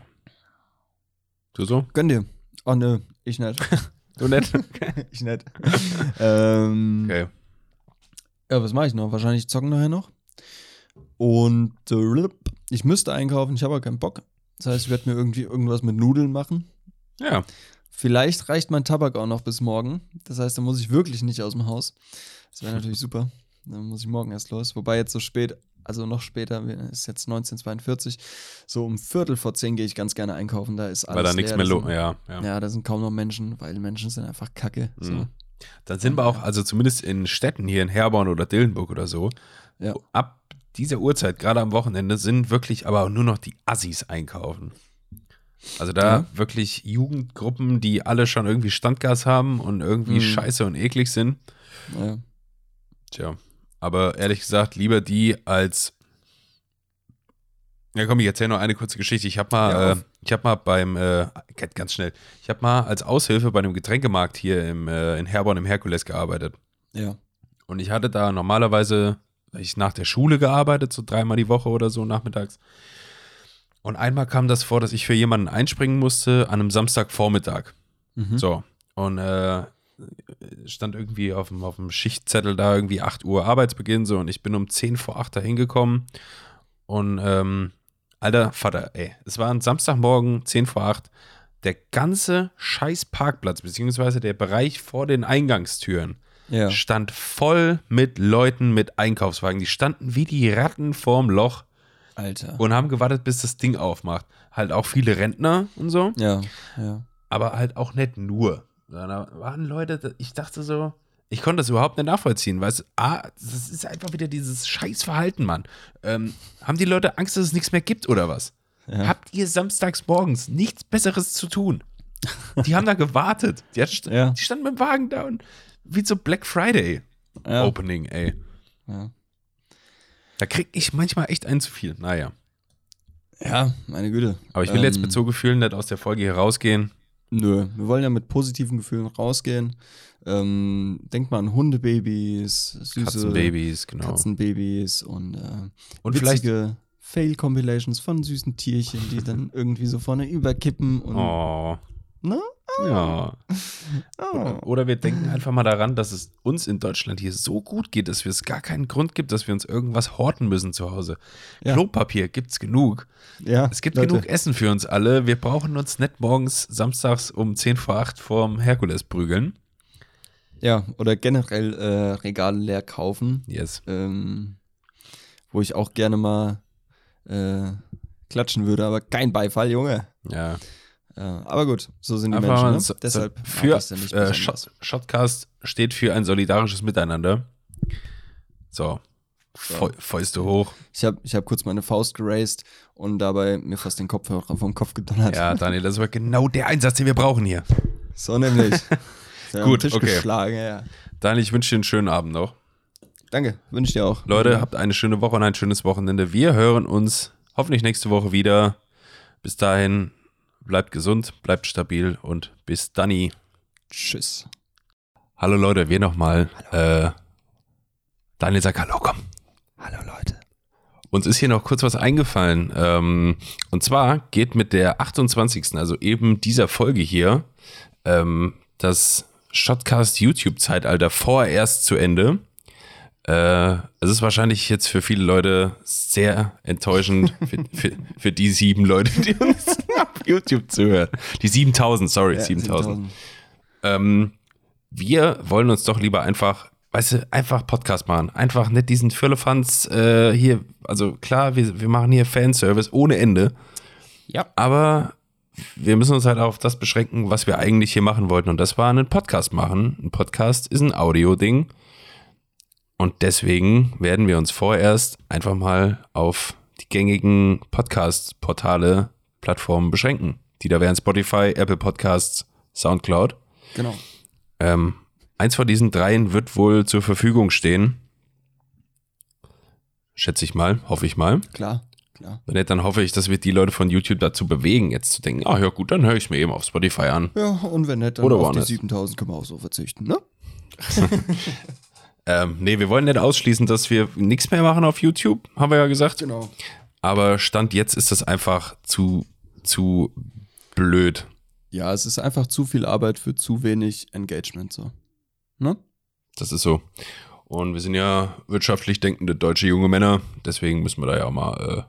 Du so? Gönn dir. Oh, nö. Ich nicht. Du nett? ich nicht. ähm, Okay. Ja, was mache ich noch? Wahrscheinlich zocken nachher noch. Und äh, ich müsste einkaufen, ich habe aber keinen Bock. Das heißt, ich werde mir irgendwie irgendwas mit Nudeln machen. Ja. Vielleicht reicht mein Tabak auch noch bis morgen. Das heißt, dann muss ich wirklich nicht aus dem Haus. Das wäre natürlich super. Dann muss ich morgen erst los. Wobei jetzt so spät, also noch später, ist jetzt 1942, so um Viertel vor zehn gehe ich ganz gerne einkaufen. Da ist alles Weil da nichts mehr los. Ja, ja. Ja, da sind kaum noch Menschen, weil Menschen sind einfach kacke. So. Mhm. Dann sind wir auch, also zumindest in Städten hier in Herborn oder Dillenburg oder so, Ja. ab dieser Uhrzeit, gerade am Wochenende, sind wirklich aber auch nur noch die Assis einkaufen. Also da Ja. wirklich Jugendgruppen, die alle schon irgendwie Standgas haben und irgendwie Mhm. scheiße und eklig sind. Ja. Tja, aber ehrlich gesagt, lieber die als. Ja, komm, ich erzähle noch eine kurze Geschichte. Ich habe mal, Ja, äh, ich habe mal beim, äh, ganz schnell, ich habe mal als Aushilfe bei einem Getränkemarkt hier im, äh, in Herborn im Herkules gearbeitet. ja. Und ich hatte da normalerweise, ich nach der Schule gearbeitet, so dreimal die Woche oder so nachmittags. Und einmal kam das vor, dass ich für jemanden einspringen musste an einem Samstagvormittag. Mhm. So. Und äh, stand irgendwie auf dem, auf dem Schichtzettel da irgendwie 8 Uhr Arbeitsbeginn so und ich bin um 10 vor 8 da hingekommen und ähm, alter Vater, ey, es war ein Samstagmorgen, 10 vor 8, der ganze scheiß Parkplatz, beziehungsweise der Bereich vor den Eingangstüren Ja. stand voll mit Leuten mit Einkaufswagen. Die standen wie die Ratten vorm Loch Alter. und haben gewartet, bis das Ding aufmacht. Halt auch viele Rentner und so ja, ja. aber halt auch nicht nur. Da waren Leute, ich dachte so, Ich konnte das überhaupt nicht nachvollziehen, weißt du? Ah, das ist einfach wieder dieses Scheißverhalten, Mann. Ähm, haben die Leute Angst, dass es nichts mehr gibt oder was? Ja. Habt ihr samstags morgens nichts Besseres zu tun? Die haben da gewartet. Die, hat, Ja. die standen mit dem Wagen da und wie so Black Friday Ja. Opening, ey. Ja. Da krieg ich manchmal echt ein zu viel. Naja. ja, meine Güte. Aber ich will jetzt Ähm, mit so Gefühlen nicht aus der Folge hier rausgehen. Nö, wir wollen ja mit positiven Gefühlen rausgehen. Ähm, denkt mal an Hundebabys, süße Katzenbabys, genau. Katzenbabys und, äh, Und vielleicht. Fail-Compilations von süßen Tierchen, die dann irgendwie so vorne überkippen und Oh. Ne? Ja. Oh. Oder wir denken einfach mal daran, dass es uns in Deutschland hier so gut geht, dass wir es gar keinen Grund gibt, dass wir uns irgendwas horten müssen zu Hause. Ja. Klopapier gibt's genug. ja, Es gibt Leute, genug Essen für uns alle. Wir brauchen uns nicht morgens samstags um 10 vor 8 vorm Herkules prügeln. Ja, oder generell äh, Regale leer kaufen, Yes. ähm, wo ich auch gerne mal äh, klatschen würde, aber kein Beifall, Junge. Ja. Äh, aber gut, so sind die Einfach Menschen. Ne? so- Deshalb so für ich's ja nicht äh. Shot, Shotcast steht für ein solidarisches Miteinander. So. Fäu- Fäuste hoch. Ich habe ich hab kurz meine Faust geraced und dabei mir fast den Kopfhörer vom Kopf gedonnert. Ja, Daniel, das war genau der Einsatz, den wir brauchen hier. So nämlich. Gut, Tisch okay. geschlagen, ja. Daniel, ich wünsche dir einen schönen Abend noch. Danke, wünsche ich dir auch. Leute, habt eine schöne Woche und ein schönes Wochenende. Wir hören uns hoffentlich nächste Woche wieder. Bis dahin, bleibt gesund, bleibt stabil und bis Danny. Tschüss. Hallo Leute, wir nochmal. Äh, Daniel, sag Hallo, komm. Hallo Leute. Uns ist hier noch kurz was eingefallen. Ähm, und zwar geht mit der 28. also eben dieser Folge hier, ähm, das Shotcast YouTube-Zeitalter vorerst zu Ende. Äh, es ist wahrscheinlich jetzt für viele Leute sehr enttäuschend, für, für, für die sieben Leute, die uns YouTube zuhören. Die 7000, sorry, Ja, 7000. Ähm, wir wollen uns doch lieber einfach, weißt du, einfach Podcast machen. Einfach nicht diesen Firlefanz äh, hier, also klar, wir, wir machen hier Fanservice ohne Ende. Ja. Aber wir müssen uns halt auf das beschränken, was wir eigentlich hier machen wollten. Und das war einen Podcast machen. Ein Podcast ist ein Audio-Ding. Und deswegen werden wir uns vorerst einfach mal auf die gängigen Podcast-Portale, Plattformen beschränken. Die da wären Spotify, Apple Podcasts, Soundcloud. Genau. Ähm, eins von diesen dreien wird wohl zur Verfügung stehen. Schätze ich mal, hoffe ich mal. Klar, klar. Wenn nicht, dann hoffe ich, dass wir die Leute von YouTube dazu bewegen, jetzt zu denken, ah ja gut, dann höre ich es mir eben auf Spotify an. Ja, und wenn nicht, dann Oder auf die 7000 können wir auch so verzichten, ne? Ähm, nee, wir wollen nicht ausschließen, dass wir nichts mehr machen auf YouTube, haben wir ja gesagt. Genau. Aber Stand jetzt ist das einfach zu, zu blöd. Ja, es ist einfach zu viel Arbeit für zu wenig Engagement, so. Ne? Das ist so. Und wir sind ja wirtschaftlich denkende deutsche junge Männer, deswegen müssen wir da ja auch mal, äh,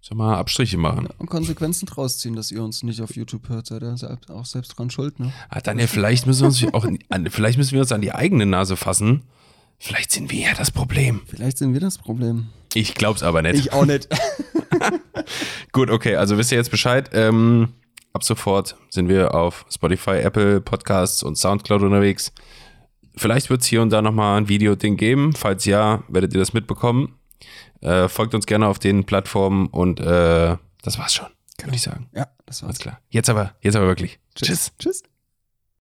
sag mal Abstriche machen. Und Konsequenzen draus ziehen, dass ihr uns nicht auf YouTube hört, seid ihr auch selbst dran schuld, ne? Ah, Daniel, vielleicht müssen wir uns auch an, vielleicht müssen wir uns an die eigene Nase fassen. Vielleicht sind wir ja das Problem. Vielleicht sind wir das Problem. Ich glaub's aber nicht. auch nicht. Gut, okay, also wisst ihr jetzt Bescheid. Ähm, ab sofort sind wir auf Spotify, Apple Podcasts und Soundcloud unterwegs. Vielleicht wird es hier und da nochmal ein Video-Ding geben. Falls ja, werdet ihr das mitbekommen. Äh, folgt uns gerne auf den Plattformen und äh, das war's schon, würde ich sagen. Ja, das war's. Alles klar. Jetzt aber, jetzt aber wirklich. Tschüss. Tschüss.